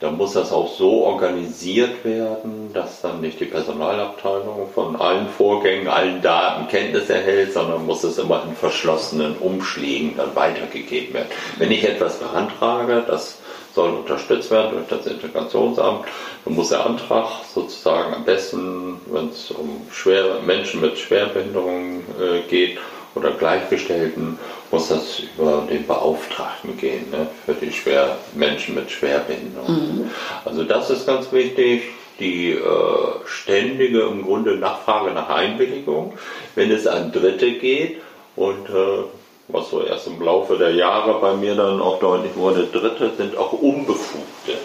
da muss das auch so organisiert werden, dass dann nicht die Personalabteilung von allen Vorgängen, allen Daten Kenntnis erhält, sondern muss es immer in verschlossenen Umschlägen dann weitergegeben werden. Wenn ich etwas beantrage, das soll unterstützt werden durch das Integrationsamt, dann muss der Antrag sozusagen am besten, wenn es um schwere Menschen mit Schwerbehinderungen äh, geht, oder Gleichgestellten muss das über den Beauftragten gehen, ne, für die schwer, Menschen mit Schwerbehinderung. Mhm. Also das ist ganz wichtig, die äh, ständige im Grunde Nachfrage nach Einwilligung, wenn es an Dritte geht und äh, was so erst im Laufe der Jahre bei mir dann auch deutlich wurde, Dritte sind auch Unbefugte.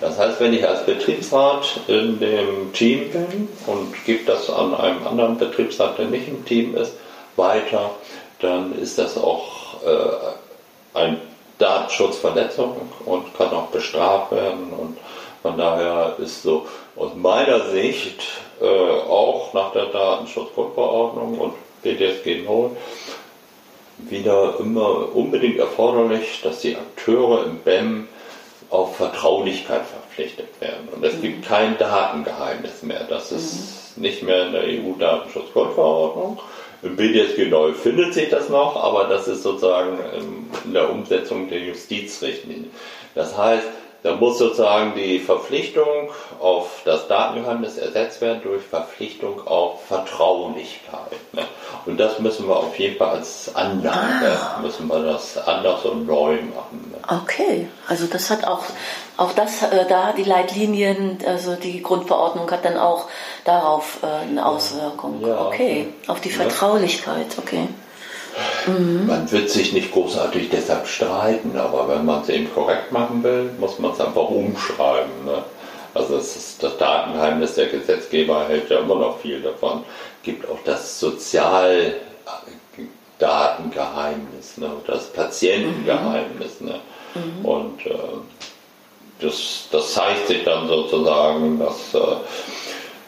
Das heißt, wenn ich als Betriebsrat in dem Team bin und gebe das an einem anderen Betriebsrat, der nicht im Team ist, weiter, dann ist das auch äh, ein Datenschutzverletzung und kann auch bestraft werden. Und von daher ist so aus meiner Sicht äh, auch nach der Datenschutzgrundverordnung und BDSG 9 wieder immer unbedingt erforderlich, dass die Akteure im BEM auf Vertraulichkeit verpflichtet werden. Und es mhm. gibt kein Datengeheimnis mehr. Das ist mhm. nicht mehr in der EU-Datenschutzgrundverordnung. Im BDSG neu findet sich das noch, aber das ist sozusagen in der Umsetzung der Justizrichtlinie. Das heißt, da muss sozusagen die Verpflichtung auf das Datengeheimnis ersetzt werden durch Verpflichtung auf Vertraulichkeit. Ne? Und das müssen wir auf jeden Fall als Anlage, ah. müssen wir das anders und neu machen. Ne? Okay, also das hat auch, auch das äh, da, die Leitlinien, also die Grundverordnung hat dann auch darauf äh, eine Auswirkung. Ja, okay, auf die Vertraulichkeit, okay. Mhm. Man wird sich nicht großartig deshalb streiten, aber wenn man es eben korrekt machen will, muss man es einfach umschreiben. Ne? Also es ist das Datengeheimnis, der Gesetzgeber hält ja immer noch viel davon. Es gibt auch das Sozialdatengeheimnis, ne? das Patientengeheimnis. Ne? Mhm. Und äh, das, das zeigt sich dann sozusagen, dass äh,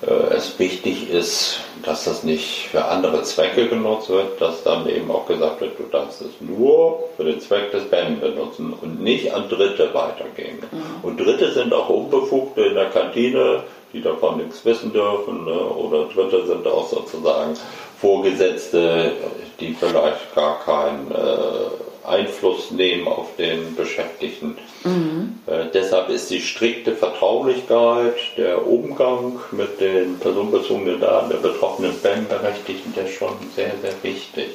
es wichtig ist, dass das nicht für andere Zwecke genutzt wird, dass dann eben auch gesagt wird, du darfst es nur für den Zweck des BAM benutzen und nicht an Dritte weitergeben. Mhm. Und Dritte sind auch Unbefugte in der Kantine, die davon nichts wissen dürfen, ne? oder Dritte sind auch sozusagen Vorgesetzte, die vielleicht gar kein äh, Einfluss nehmen auf den Beschäftigten. Mhm. Äh, deshalb ist die strikte Vertraulichkeit, der Umgang mit den personenbezogenen Daten der betroffenen BAM-Berechtigten, der schon sehr, sehr wichtig.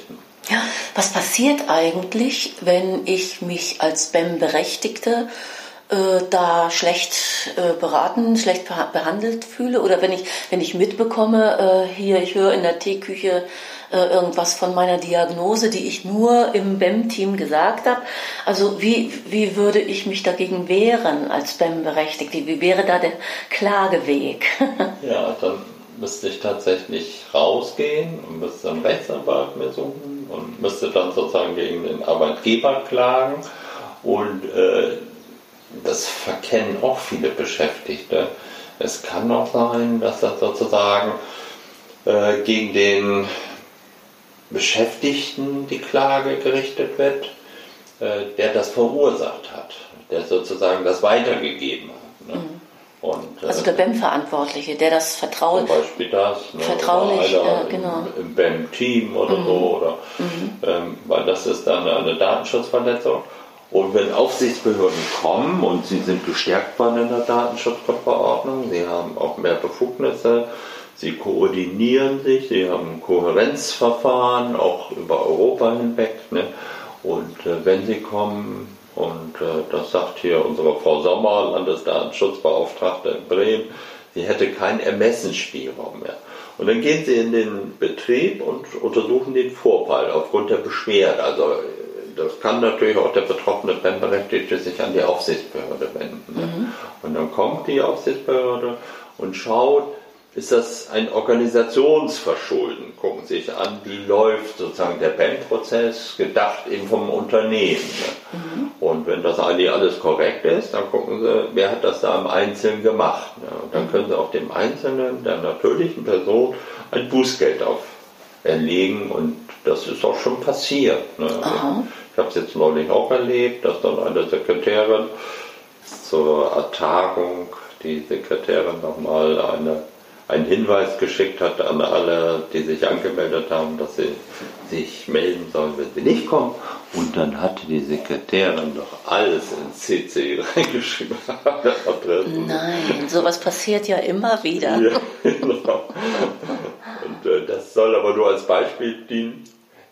Ja, was passiert eigentlich, wenn ich mich als BAM-Berechtigte äh, da schlecht äh, beraten, schlecht behandelt fühle oder wenn ich, wenn ich mitbekomme, äh, hier, ich höre in der Teeküche, äh, irgendwas von meiner Diagnose, die ich nur im BEM-Team gesagt habe. Also wie, wie würde ich mich dagegen wehren als BEM-Berechtigte? Wie wäre da der Klageweg? ja, dann müsste ich tatsächlich rausgehen und müsste einen Rechtsanwalt mir suchen und müsste dann sozusagen gegen den Arbeitgeber klagen. Und äh, das verkennen auch viele Beschäftigte. Es kann auch sein, dass das sozusagen äh, gegen den Beschäftigten die Klage gerichtet wird, äh, der das verursacht hat, der sozusagen das weitergegeben hat. Ne? Mhm. Und, äh, also der BEM-Verantwortliche, der das vertraulich. Zum Beispiel das, ne, vertraulich, äh, genau. Im, im BEM-Team oder mhm. so, oder, mhm. ähm, weil das ist dann eine Datenschutzverletzung. Und wenn Aufsichtsbehörden kommen und sie sind gestärkt worden in der Datenschutzverordnung, sie haben auch mehr Befugnisse, Sie koordinieren sich, sie haben Kohärenzverfahren, auch über Europa hinweg. Ne? Und äh, wenn sie kommen, und äh, das sagt hier unsere Frau Sommer, Landesdatenschutzbeauftragte in Bremen, sie hätte keinen Ermessensspielraum mehr. Und dann gehen sie in den Betrieb und untersuchen den Vorfall aufgrund der Beschwerde. Also das kann natürlich auch der betroffene Brennberechtigte sich an die Aufsichtsbehörde wenden. Ne? Mhm. Und dann kommt die Aufsichtsbehörde und schaut, ist das ein Organisationsverschulden. Gucken Sie sich an, wie läuft sozusagen der BAM-Prozess, gedacht eben vom Unternehmen. Mhm. Und wenn das eigentlich alles korrekt ist, dann gucken Sie, wer hat das da im Einzelnen gemacht. Und dann können Sie auch dem Einzelnen, der natürlichen Person, ein Bußgeld auferlegen und das ist auch schon passiert. Ich habe es jetzt neulich auch erlebt, dass dann eine Sekretärin zur Tagung die Sekretärin nochmal eine einen Hinweis geschickt hat an alle, die sich angemeldet haben, dass sie sich melden sollen, wenn sie nicht kommen. Und dann hatte die Sekretärin doch alles in CC reingeschrieben. Nein, sowas passiert ja immer wieder. Ja, genau. Und äh, das soll aber nur als Beispiel dienen,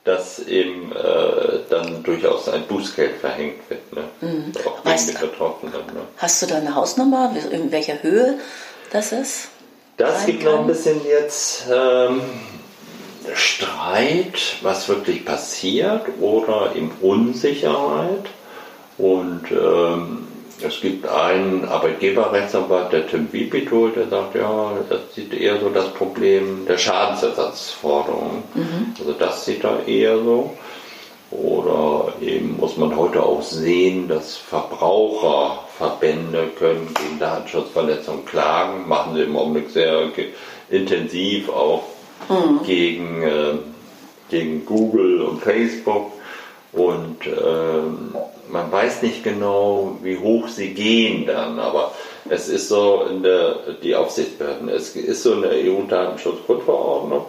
dass eben äh, dann durchaus ein Bußgeld verhängt wird. Ne? Mhm. Auch gegen weißt, die Betroffenen. Ne? Hast du da eine Hausnummer, in welcher Höhe das ist? Das gibt noch ein bisschen jetzt ähm, Streit, was wirklich passiert oder eben Unsicherheit. Und ähm, es gibt einen Arbeitgeberrechtsanwalt, der Tim Wipitol, der sagt, ja, das sieht eher so das Problem der Schadensersatzforderung. Mhm. Also das sieht er eher so. Oder eben muss man heute auch sehen, dass Verbraucherverbände können gegen Datenschutzverletzungen klagen, machen sie im Augenblick sehr intensiv auch mhm. gegen äh, gegen Google und Facebook und ähm, man weiß nicht genau, wie hoch sie gehen dann, aber es ist so in der, die Aufsichtsbehörden, es ist so in der EU-Datenschutzgrundverordnung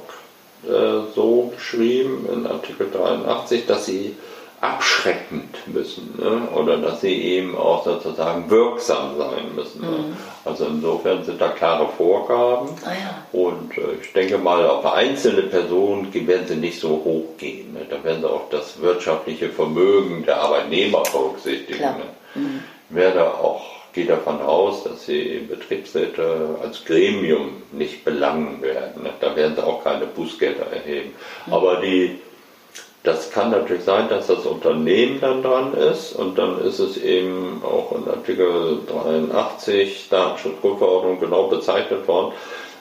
äh, so beschrieben in Artikel 83, dass sie abschreckend müssen ne? oder dass sie eben auch sozusagen wirksam sein müssen. Ne? Mhm. Also insofern sind da klare Vorgaben ah, ja. und äh, ich denke mal, auf einzelne Personen werden sie nicht so hoch gehen. Ne? Da werden sie auch das wirtschaftliche Vermögen der Arbeitnehmer berücksichtigen. Ne? Mhm. Ich werde auch gehe davon aus, dass sie Betriebsräte als Gremium nicht belangen werden. Ne? Da werden sie auch keine Bußgelder erheben. Mhm. Aber die das kann natürlich sein, dass das Unternehmen dann dran ist und dann ist es eben auch in Artikel 83 Datenschutzgrundverordnung genau bezeichnet worden.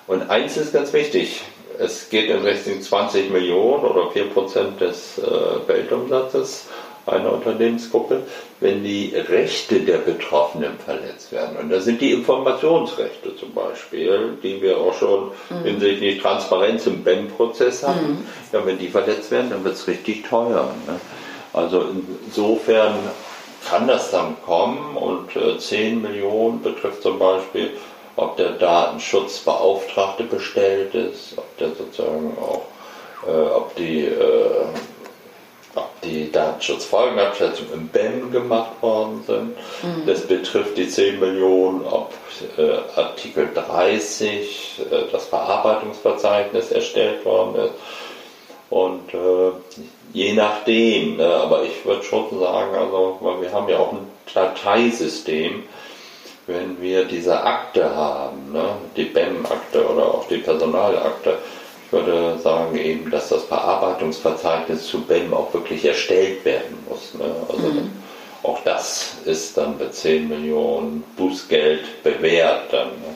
Und eins ist ganz wichtig, es geht in Richtung 20 Millionen oder 4 Prozent des äh, Weltumsatzes einer Unternehmensgruppe, wenn die Rechte der Betroffenen verletzt werden. Und da sind die Informationsrechte zum Beispiel, die wir auch schon mhm. hinsichtlich Transparenz im BEM-Prozess hatten. Mhm. Ja, wenn die verletzt werden, dann wird es richtig teuer. Ne? Also insofern kann das dann kommen und äh, 10 Millionen betrifft zum Beispiel, ob der Datenschutzbeauftragte bestellt ist, ob der sozusagen auch, äh, ob die äh, die Datenschutzfolgenabschätzung im BEM gemacht worden sind. Mhm. Das betrifft die 10 Millionen, ob äh, Artikel 30, äh, das Verarbeitungsverzeichnis erstellt worden ist. Und äh, je nachdem, ne, aber ich würde schon sagen, also, weil wir haben ja auch ein Dateisystem, wenn wir diese Akte haben, ne, die BEM-Akte oder auch die Personalakte, ich würde sagen eben, dass das Verarbeitungsverzeichnis zu BEM auch wirklich erstellt werden muss. Ne? Also mhm. auch das ist dann bei 10 Millionen Bußgeld bewährt dann, ne?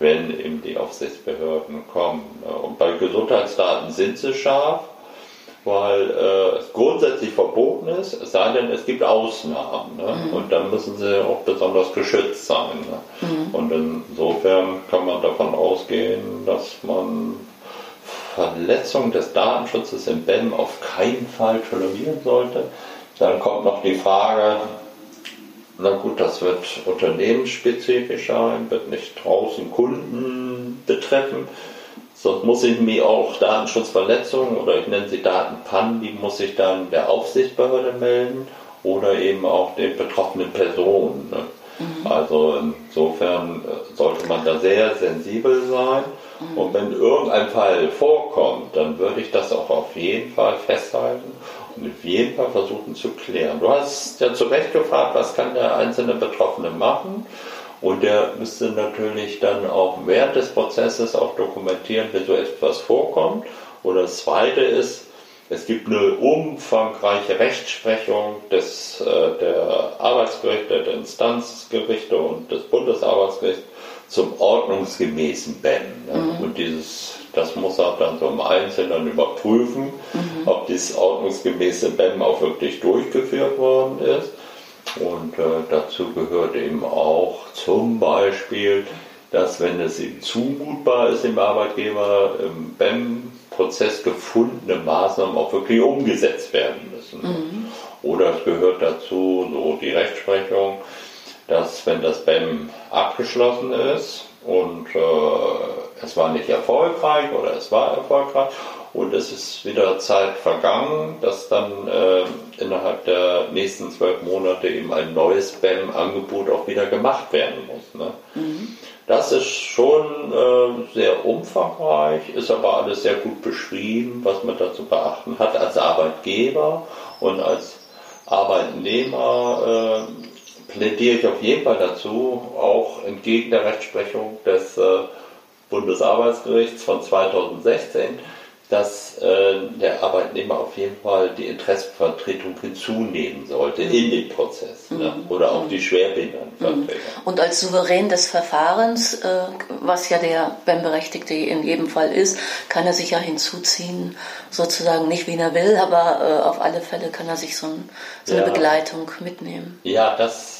wenn eben die Aufsichtsbehörden kommen. Ne? Und bei Gesundheitsdaten sind sie scharf, weil äh, es grundsätzlich verboten ist, es sei denn, es gibt Ausnahmen. Ne? Mhm. Und dann müssen sie auch besonders geschützt sein. Ne? Mhm. Und insofern kann man davon ausgehen, dass man Verletzung des Datenschutzes im BEM auf keinen Fall tolerieren sollte. Dann kommt noch die Frage, na gut, das wird unternehmensspezifisch sein, wird nicht draußen Kunden betreffen. Sonst muss ich mir auch Datenschutzverletzungen oder ich nenne sie Datenpannen, die muss ich dann der Aufsichtsbehörde melden oder eben auch den betroffenen Personen. Ne? Mhm. Also insofern sollte man da sehr sensibel sein. Und wenn irgendein Fall vorkommt, dann würde ich das auch auf jeden Fall festhalten und auf jeden Fall versuchen zu klären. Du hast ja zu Recht gefragt, was kann der einzelne Betroffene machen? Und der müsste natürlich dann auch während des Prozesses auch dokumentieren, wenn so etwas vorkommt. Oder das Zweite ist, es gibt eine umfangreiche Rechtsprechung des, äh, der Arbeitsgerichte, der Instanzgerichte und des Bundesarbeitsgerichts zum ordnungsgemäßen BEM. Ne? Mhm. Und dieses, das muss er dann so im Einzelnen überprüfen, mhm. ob dieses ordnungsgemäße BEM auch wirklich durchgeführt worden ist. Und äh, dazu gehört eben auch zum Beispiel, dass wenn es ihm zumutbar ist, dem Arbeitgeber im BEM Prozess gefundene Maßnahmen auch wirklich umgesetzt werden müssen. Mhm. Oder es gehört dazu, so die Rechtsprechung, dass wenn das BEM abgeschlossen ist und äh, es war nicht erfolgreich oder es war erfolgreich und es ist wieder Zeit vergangen, dass dann äh, innerhalb der nächsten zwölf Monate eben ein neues BEM-Angebot auch wieder gemacht werden muss. Ne? Mhm. Das ist schon äh, sehr umfangreich, ist aber alles sehr gut beschrieben, was man da zu beachten hat als Arbeitgeber und als Arbeitnehmer. Äh, plädiere ich auf jeden Fall dazu, auch entgegen der Rechtsprechung des äh, Bundesarbeitsgerichts von 2016, dass äh, der Arbeitnehmer auf jeden Fall die Interessenvertretung hinzunehmen sollte mhm. in den Prozess ne? mhm. oder auch mhm. die Schwerbehindertenvertreter. Mhm. Und als Souverän des Verfahrens, äh, was ja der BEM-Berechtigte in jedem Fall ist, kann er sich ja hinzuziehen, sozusagen nicht wie er will, aber äh, auf alle Fälle kann er sich so, ein, so eine Begleitung mitnehmen. Ja, das,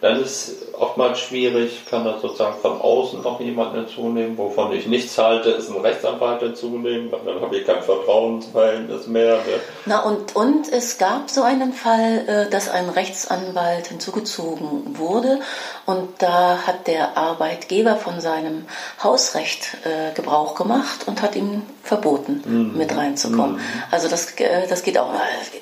Dann ist oftmals schwierig, kann das sozusagen von außen noch jemand hinzunehmen, wovon ich nichts halte, ist ein Rechtsanwalt hinzunehmen, weil dann habe ich kein Vertrauensverhältnis mehr. Ne? Na und, und es gab so einen Fall, äh, dass ein Rechtsanwalt hinzugezogen wurde und da hat der Arbeitgeber von seinem Hausrecht äh, Gebrauch gemacht und hat ihm verboten, mhm. mit reinzukommen. Mhm. Also das, äh, das geht auch,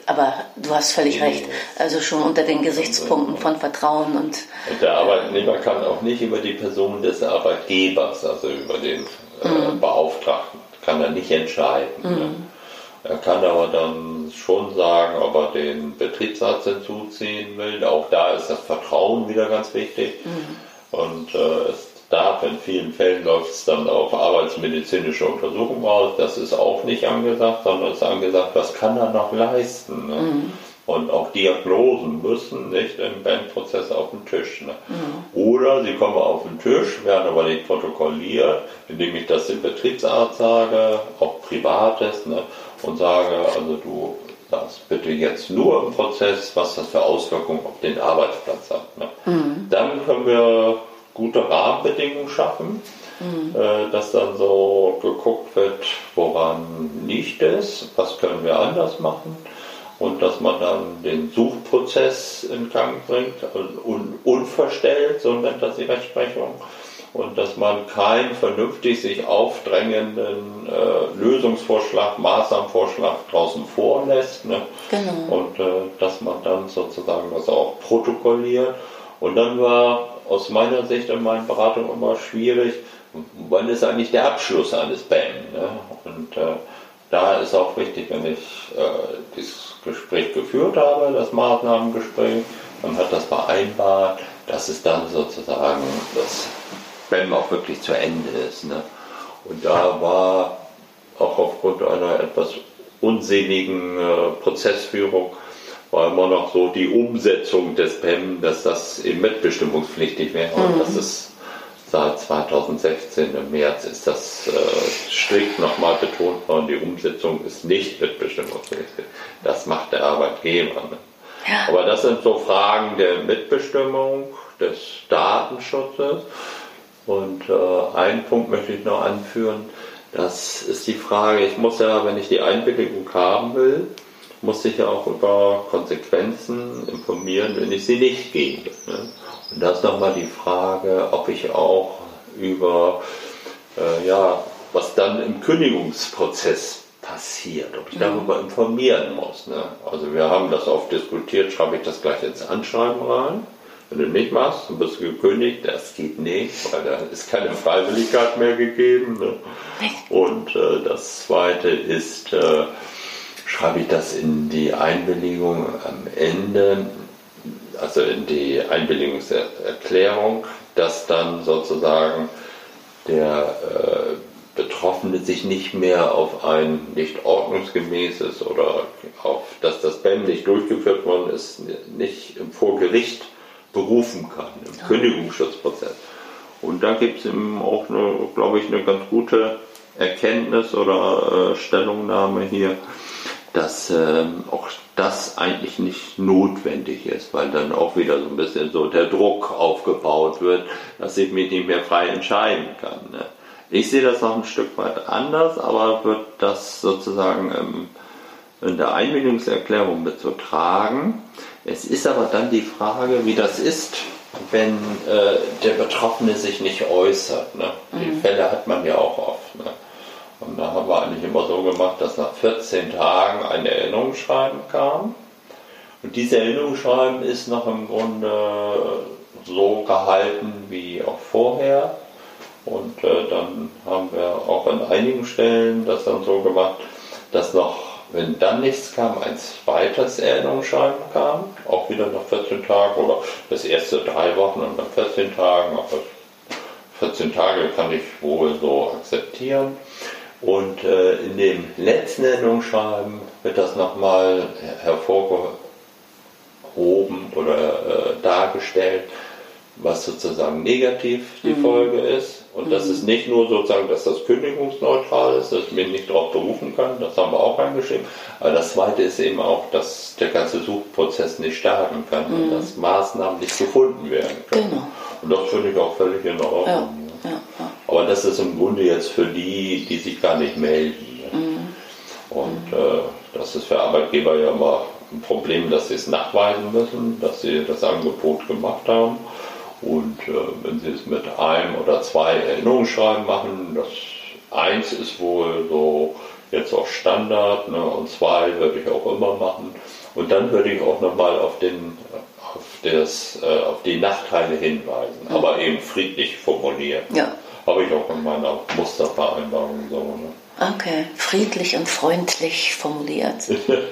aber du hast völlig recht, also schon unter den Gesichtspunkten von Vertrauen und und, der Arbeitnehmer kann auch nicht über die Person des Arbeitgebers, also über den äh, mhm. Beauftragten, kann er nicht entscheiden. Ne? Er kann aber dann schon sagen, ob er den Betriebsarzt hinzuziehen will. Auch da ist das Vertrauen wieder ganz wichtig. Mhm. Und äh, es darf in vielen Fällen läuft es dann auf arbeitsmedizinische Untersuchung aus. Das ist auch nicht angesagt, sondern es ist angesagt, was kann er noch leisten. Ne? Mhm. Und auch Diagnosen müssen nicht im Bandprozess auf den Tisch. Ne? Mhm. Oder sie kommen auf den Tisch, werden aber nicht protokolliert, indem ich das dem Betriebsarzt sage, auch privates, ne? und sage, also du sagst bitte jetzt nur im Prozess, was das für Auswirkungen auf den Arbeitsplatz hat. Ne? Mhm. Dann können wir gute Rahmenbedingungen schaffen, mhm. äh, dass dann so geguckt wird, woran liegt es, was können wir anders machen und dass man dann den Suchprozess in Gang bringt, also un unverstellt, so nennt das die Rechtsprechung, und dass man keinen vernünftig sich aufdrängenden äh, Lösungsvorschlag, Maßnahmenvorschlag draußen vorlässt. Ne? Genau. Und äh, dass man dann sozusagen das auch protokolliert. Und dann war aus meiner Sicht in meinen Beratungen immer schwierig, wann ist eigentlich der Abschluss eines BAM? Ne? Und äh, da ist auch wichtig, wenn ich äh, dieses Gespräch geführt habe, das Maßnahmengespräch, man hat das vereinbart, dass es dann sozusagen das BEM auch wirklich zu Ende ist. Ne? Und da war auch aufgrund einer etwas unsinnigen äh, Prozessführung war immer noch so die Umsetzung des PEM, dass das eben mitbestimmungspflichtig wäre mhm. und dass es seit 2016 im März ist das äh, strikt nochmal betont worden, die Umsetzung ist nicht mitbestimmungspflichtig. Das macht der Arbeitgeber. Ne? Ja. Aber das sind so Fragen der Mitbestimmung, des Datenschutzes. Und äh, einen Punkt möchte ich noch anführen, das ist die Frage, ich muss ja, wenn ich die Einwilligung haben will, muss ich ja auch über Konsequenzen informieren, wenn ich sie nicht gebe. Ne? Und das ist nochmal die Frage, ob ich auch über, äh, ja, was dann im Kündigungsprozess passiert, ob ich darüber informieren muss. Ne? Also wir haben das oft diskutiert, schreibe ich das gleich ins Anschreiben rein. Wenn du nicht machst, dann bist du gekündigt, das geht nicht, weil da ist keine Freiwilligkeit mehr gegeben. Ne? Und äh, das zweite ist, äh, schreibe ich das in die Einwilligung am Ende also in die Einwilligungserklärung, dass dann sozusagen der äh, Betroffene sich nicht mehr auf ein nicht ordnungsgemäßes oder auf, dass das BEM nicht durchgeführt worden ist, nicht vor Gericht berufen kann, im ja. Kündigungsschutzprozess. Und da gibt es eben auch, eine, glaube ich, eine ganz gute Erkenntnis oder äh, Stellungnahme hier, dass ähm, auch das eigentlich nicht notwendig ist, weil dann auch wieder so ein bisschen so der Druck aufgebaut wird, dass ich mich nicht mehr frei entscheiden kann. Ne? Ich sehe das noch ein Stück weit anders, aber wird das sozusagen ähm, in der Einwilligungserklärung mit so tragen. Es ist aber dann die Frage, wie das ist, wenn äh, der Betroffene sich nicht äußert. Ne? Mhm. Die Fälle hat man ja auch oft. Ne? Und da haben wir eigentlich immer so gemacht, dass nach 14 Tagen ein Erinnerungsschreiben kam. Und dieses Erinnerungsschreiben ist noch im Grunde so gehalten wie auch vorher. Und äh, dann haben wir auch an einigen Stellen das dann so gemacht, dass noch, wenn dann nichts kam, ein zweites Erinnerungsschreiben kam, auch wieder nach 14 Tagen oder das erste drei Wochen und nach 14 Tagen, aber 14 Tage kann ich wohl so akzeptieren. Und äh, in dem letzten Änderungsschreiben wird das nochmal hervorgehoben oder äh, dargestellt, was sozusagen negativ die mhm. Folge ist. Und mhm. das ist nicht nur sozusagen, dass das kündigungsneutral ist, dass ich mich nicht darauf berufen kann, das haben wir auch eingeschrieben. Aber das Zweite ist eben auch, dass der ganze Suchprozess nicht starten kann mhm. und dass Maßnahmen nicht gefunden werden können. Genau. Und das finde ich auch völlig in Ordnung. Ja. Ja, ja. Aber das ist im Grunde jetzt für die, die sich gar nicht melden. Mhm. Und äh, das ist für Arbeitgeber ja immer ein Problem, dass sie es nachweisen müssen, dass sie das Angebot gemacht haben. Und äh, wenn Sie es mit einem oder zwei Erinnerungsschreiben machen, das eins ist wohl so jetzt auch Standard ne, und zwei würde ich auch immer machen. Und dann würde ich auch nochmal auf, auf, das, äh, auf die Nachteile hinweisen, mhm. aber eben friedlich formuliert. Ja. Habe ich auch in meiner Mustervereinbarung so. Ne? Okay, friedlich und freundlich formuliert. genau.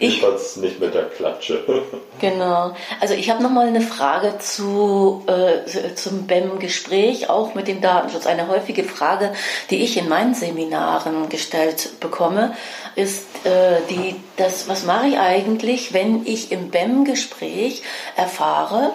Ich es nicht mit der Klatsche. genau. Also ich habe nochmal eine Frage zu, äh, zum BEM-Gespräch, auch mit dem Datenschutz. Eine häufige Frage, die ich in meinen Seminaren gestellt bekomme, ist äh, die, das, was mache ich eigentlich, wenn ich im BEM-Gespräch erfahre,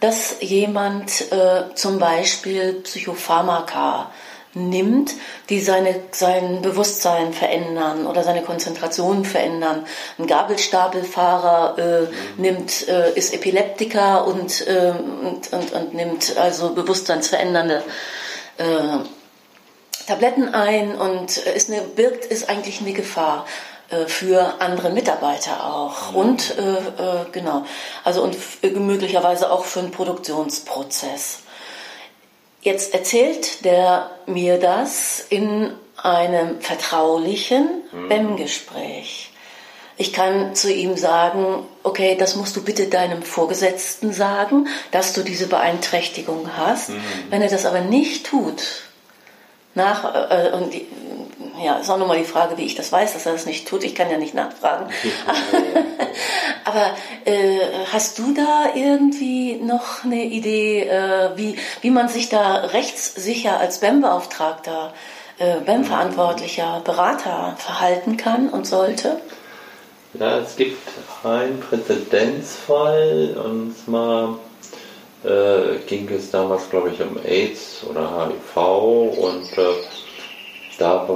dass jemand äh, zum Beispiel Psychopharmaka nimmt, die seine, sein Bewusstsein verändern oder seine Konzentration verändern. Ein Gabelstapelfahrer äh, mhm. nimmt, äh, ist Epileptiker und, äh, und, und, und, nimmt also bewusstseinsverändernde äh, Tabletten ein und ist eine, birgt, ist eigentlich eine Gefahr äh, für andere Mitarbeiter auch mhm. und äh, äh, genau also und möglicherweise auch für einen Produktionsprozess. Jetzt erzählt der mir das in einem vertraulichen mhm. BEM-Gespräch. Ich kann zu ihm sagen, okay, das musst du bitte deinem Vorgesetzten sagen, dass du diese Beeinträchtigung hast. Mhm. Wenn er das aber nicht tut, nach, äh, und ja, ist auch nochmal die Frage, wie ich das weiß, dass er das nicht tut. Ich kann ja nicht nachfragen. Aber äh, hast du da irgendwie noch eine Idee, äh, wie, wie man sich da rechtssicher als BEM-Beauftragter, äh, BEM-Verantwortlicher, Berater verhalten kann und sollte? Ja, es gibt einen Präzedenzfall und zwar äh, ging es damals, glaube ich, um AIDS oder HIV und äh, da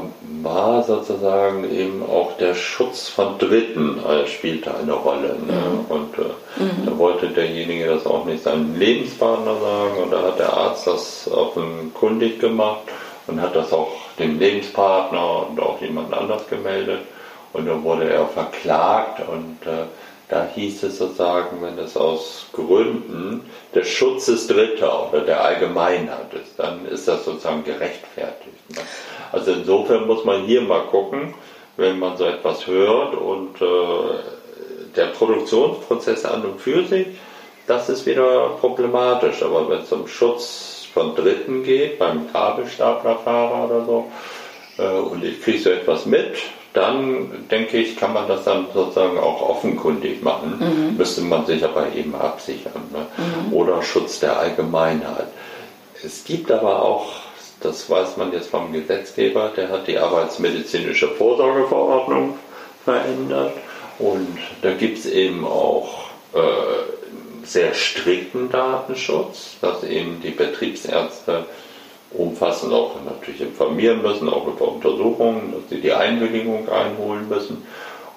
war sozusagen eben auch der Schutz von Dritten äh, spielte eine Rolle. Ne? Mhm. Und äh, mhm. da wollte derjenige das auch nicht seinem Lebenspartner sagen und da hat der Arzt das offenkundig gemacht und hat das auch dem Lebenspartner und auch jemand anders gemeldet und dann wurde er verklagt und äh, da hieß es sozusagen, wenn es aus Gründen des Schutzes Dritter oder der Allgemeinheit ist, dann ist das sozusagen gerechtfertigt. Ne? Also insofern muss man hier mal gucken, wenn man so etwas hört und äh, der Produktionsprozess an und für sich, das ist wieder problematisch. Aber wenn es um Schutz von Dritten geht, beim Kabelstaplerfahrer oder so, äh, und ich kriege so etwas mit, dann denke ich, kann man das dann sozusagen auch offenkundig machen. Mhm. Müsste man sich aber eben absichern. Ne? Mhm. Oder Schutz der Allgemeinheit. Es gibt aber auch das weiß man jetzt vom Gesetzgeber, der hat die arbeitsmedizinische Vorsorgeverordnung verändert und da gibt es eben auch äh, sehr strikten Datenschutz, dass eben die Betriebsärzte umfassend auch natürlich informieren müssen, auch über Untersuchungen, dass sie die Einwilligung einholen müssen.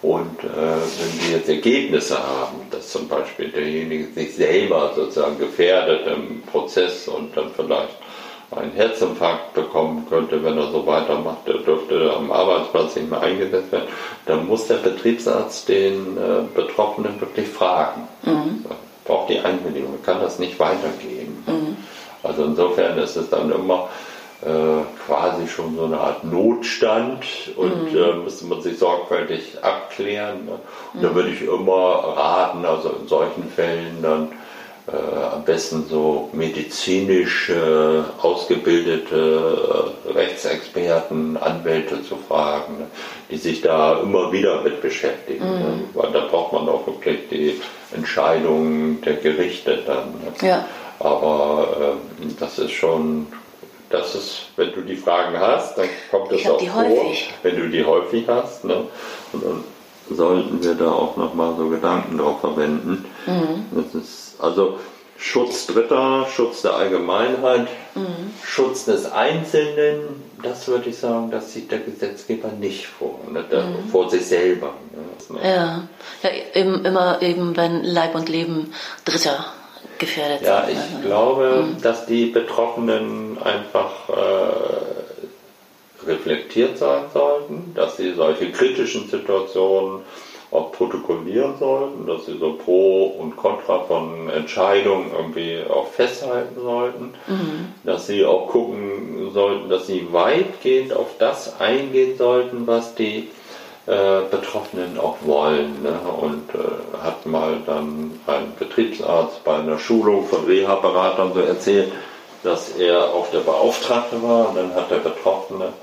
Und äh, wenn sie jetzt Ergebnisse haben, dass zum Beispiel derjenige sich selber sozusagen gefährdet im Prozess und dann vielleicht einen Herzinfarkt bekommen könnte, wenn er so weitermacht, er dürfte am Arbeitsplatz nicht mehr eingesetzt werden, dann muss der Betriebsarzt den äh, Betroffenen wirklich fragen. Mhm. Braucht die Einwilligung, kann das nicht weitergeben. Mhm. Also insofern ist es dann immer äh, quasi schon so eine Art Notstand und mhm. äh, müsste man sich sorgfältig abklären. Ne? Und da mhm. würde ich immer raten, also in solchen Fällen dann äh, am besten so medizinisch ausgebildete äh, Rechtsexperten, Anwälte zu fragen, ne, die sich da immer wieder mit beschäftigen. Ne, mhm. Weil da braucht man auch wirklich die Entscheidungen der Gerichte dann. Ne. Ja. Aber äh, das ist schon das ist, wenn du die Fragen hast, dann kommt es auch vor, häufig. wenn du die häufig hast. Ne? Und dann sollten wir da auch nochmal so Gedanken drauf verwenden. Mhm. Das ist also Schutz Dritter, Schutz der Allgemeinheit, mhm. Schutz des Einzelnen, das würde ich sagen, das sieht der Gesetzgeber nicht vor, ne? mhm. vor sich selber. Ne? Ja, ja eben, immer eben, wenn Leib und Leben Dritter gefährdet ja, sind. Ja, ich also. glaube, mhm. dass die Betroffenen einfach äh, reflektiert sein sollten, dass sie solche kritischen Situationen auch protokollieren sollten, dass sie so Pro und Contra von Entscheidungen irgendwie auch festhalten sollten, mhm. dass sie auch gucken sollten, dass sie weitgehend auf das eingehen sollten, was die äh, Betroffenen auch wollen. Ne? Und äh, hat mal dann ein Betriebsarzt bei einer Schulung von Reha-Beratern so erzählt, dass er auch der Beauftragte war und dann hat der Betroffene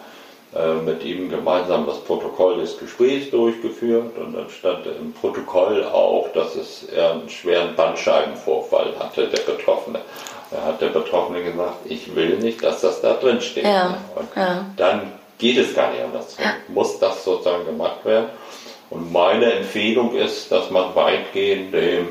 äh, mit ihm gemeinsam das Protokoll des Gesprächs durchgeführt und dann stand im Protokoll auch, dass es er einen schweren Bandscheibenvorfall hatte, der Betroffene. Da hat der Betroffene gesagt, ich will nicht, dass das da drin steht. Ja, und ja. dann geht es gar nicht anders. Ja. Muss das sozusagen gemacht werden. Und meine Empfehlung ist, dass man weitgehend dem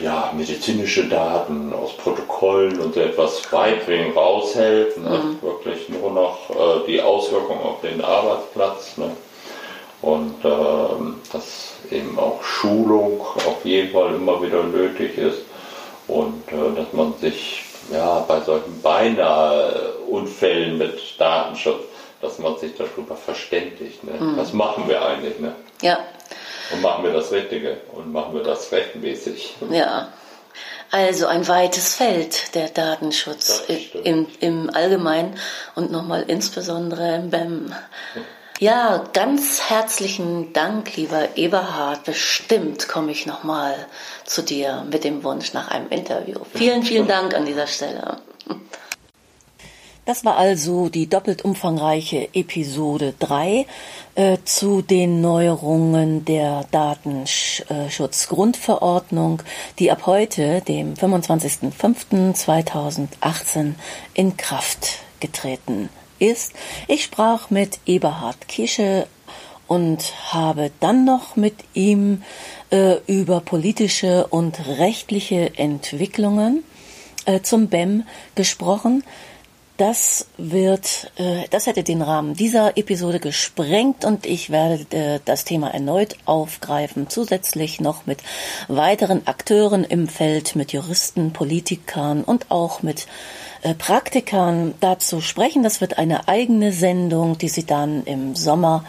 ja, medizinische Daten aus Protokollen und so etwas weitgehend raushält. Ne? Mhm. Wirklich nur noch äh, die Auswirkungen auf den Arbeitsplatz. Ne? Und äh, dass eben auch Schulung auf jeden Fall immer wieder nötig ist. Und äh, dass man sich ja, bei solchen beinahe Unfällen mit Datenschutz, dass man sich darüber verständigt. Ne? Mhm. Was machen wir eigentlich? Ne? Ja, und machen wir das Richtige und machen wir das rechtmäßig. Ja. Also ein weites Feld, der Datenschutz im, im Allgemeinen und nochmal insbesondere im BEM. Ja, ganz herzlichen Dank, lieber Eberhard. Bestimmt komme ich nochmal zu dir mit dem Wunsch nach einem Interview. Vielen, vielen Dank an dieser Stelle. Das war also die doppelt umfangreiche Episode 3 äh, zu den Neuerungen der Datenschutzgrundverordnung, die ab heute, dem 25.05.2018, in Kraft getreten ist. Ich sprach mit Eberhard Kische und habe dann noch mit ihm äh, über politische und rechtliche Entwicklungen äh, zum BEM gesprochen. Das wird, äh, das hätte den Rahmen dieser Episode gesprengt und ich werde äh, das Thema erneut aufgreifen, zusätzlich noch mit weiteren Akteuren im Feld, mit Juristen, Politikern und auch mit Praktikern dazu sprechen. Das wird eine eigene Sendung, die Sie dann im Sommer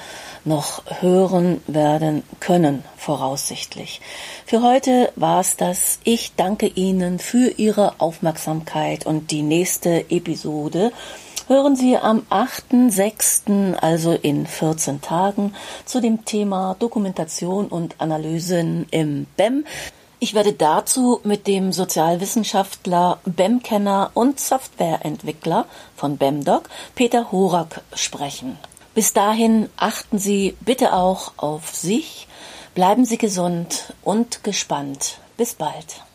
noch hören werden können, voraussichtlich. Für heute war es das. Ich danke Ihnen für Ihre Aufmerksamkeit und die nächste Episode hören Sie am 8.6., also in 14 Tagen, zu dem Thema Dokumentation und Analysen im BEM. Ich werde dazu mit dem Sozialwissenschaftler, BEM-Kenner und Softwareentwickler von BEMDoc, Peter Horak, sprechen. Bis dahin achten Sie bitte auch auf sich, bleiben Sie gesund und gespannt. Bis bald.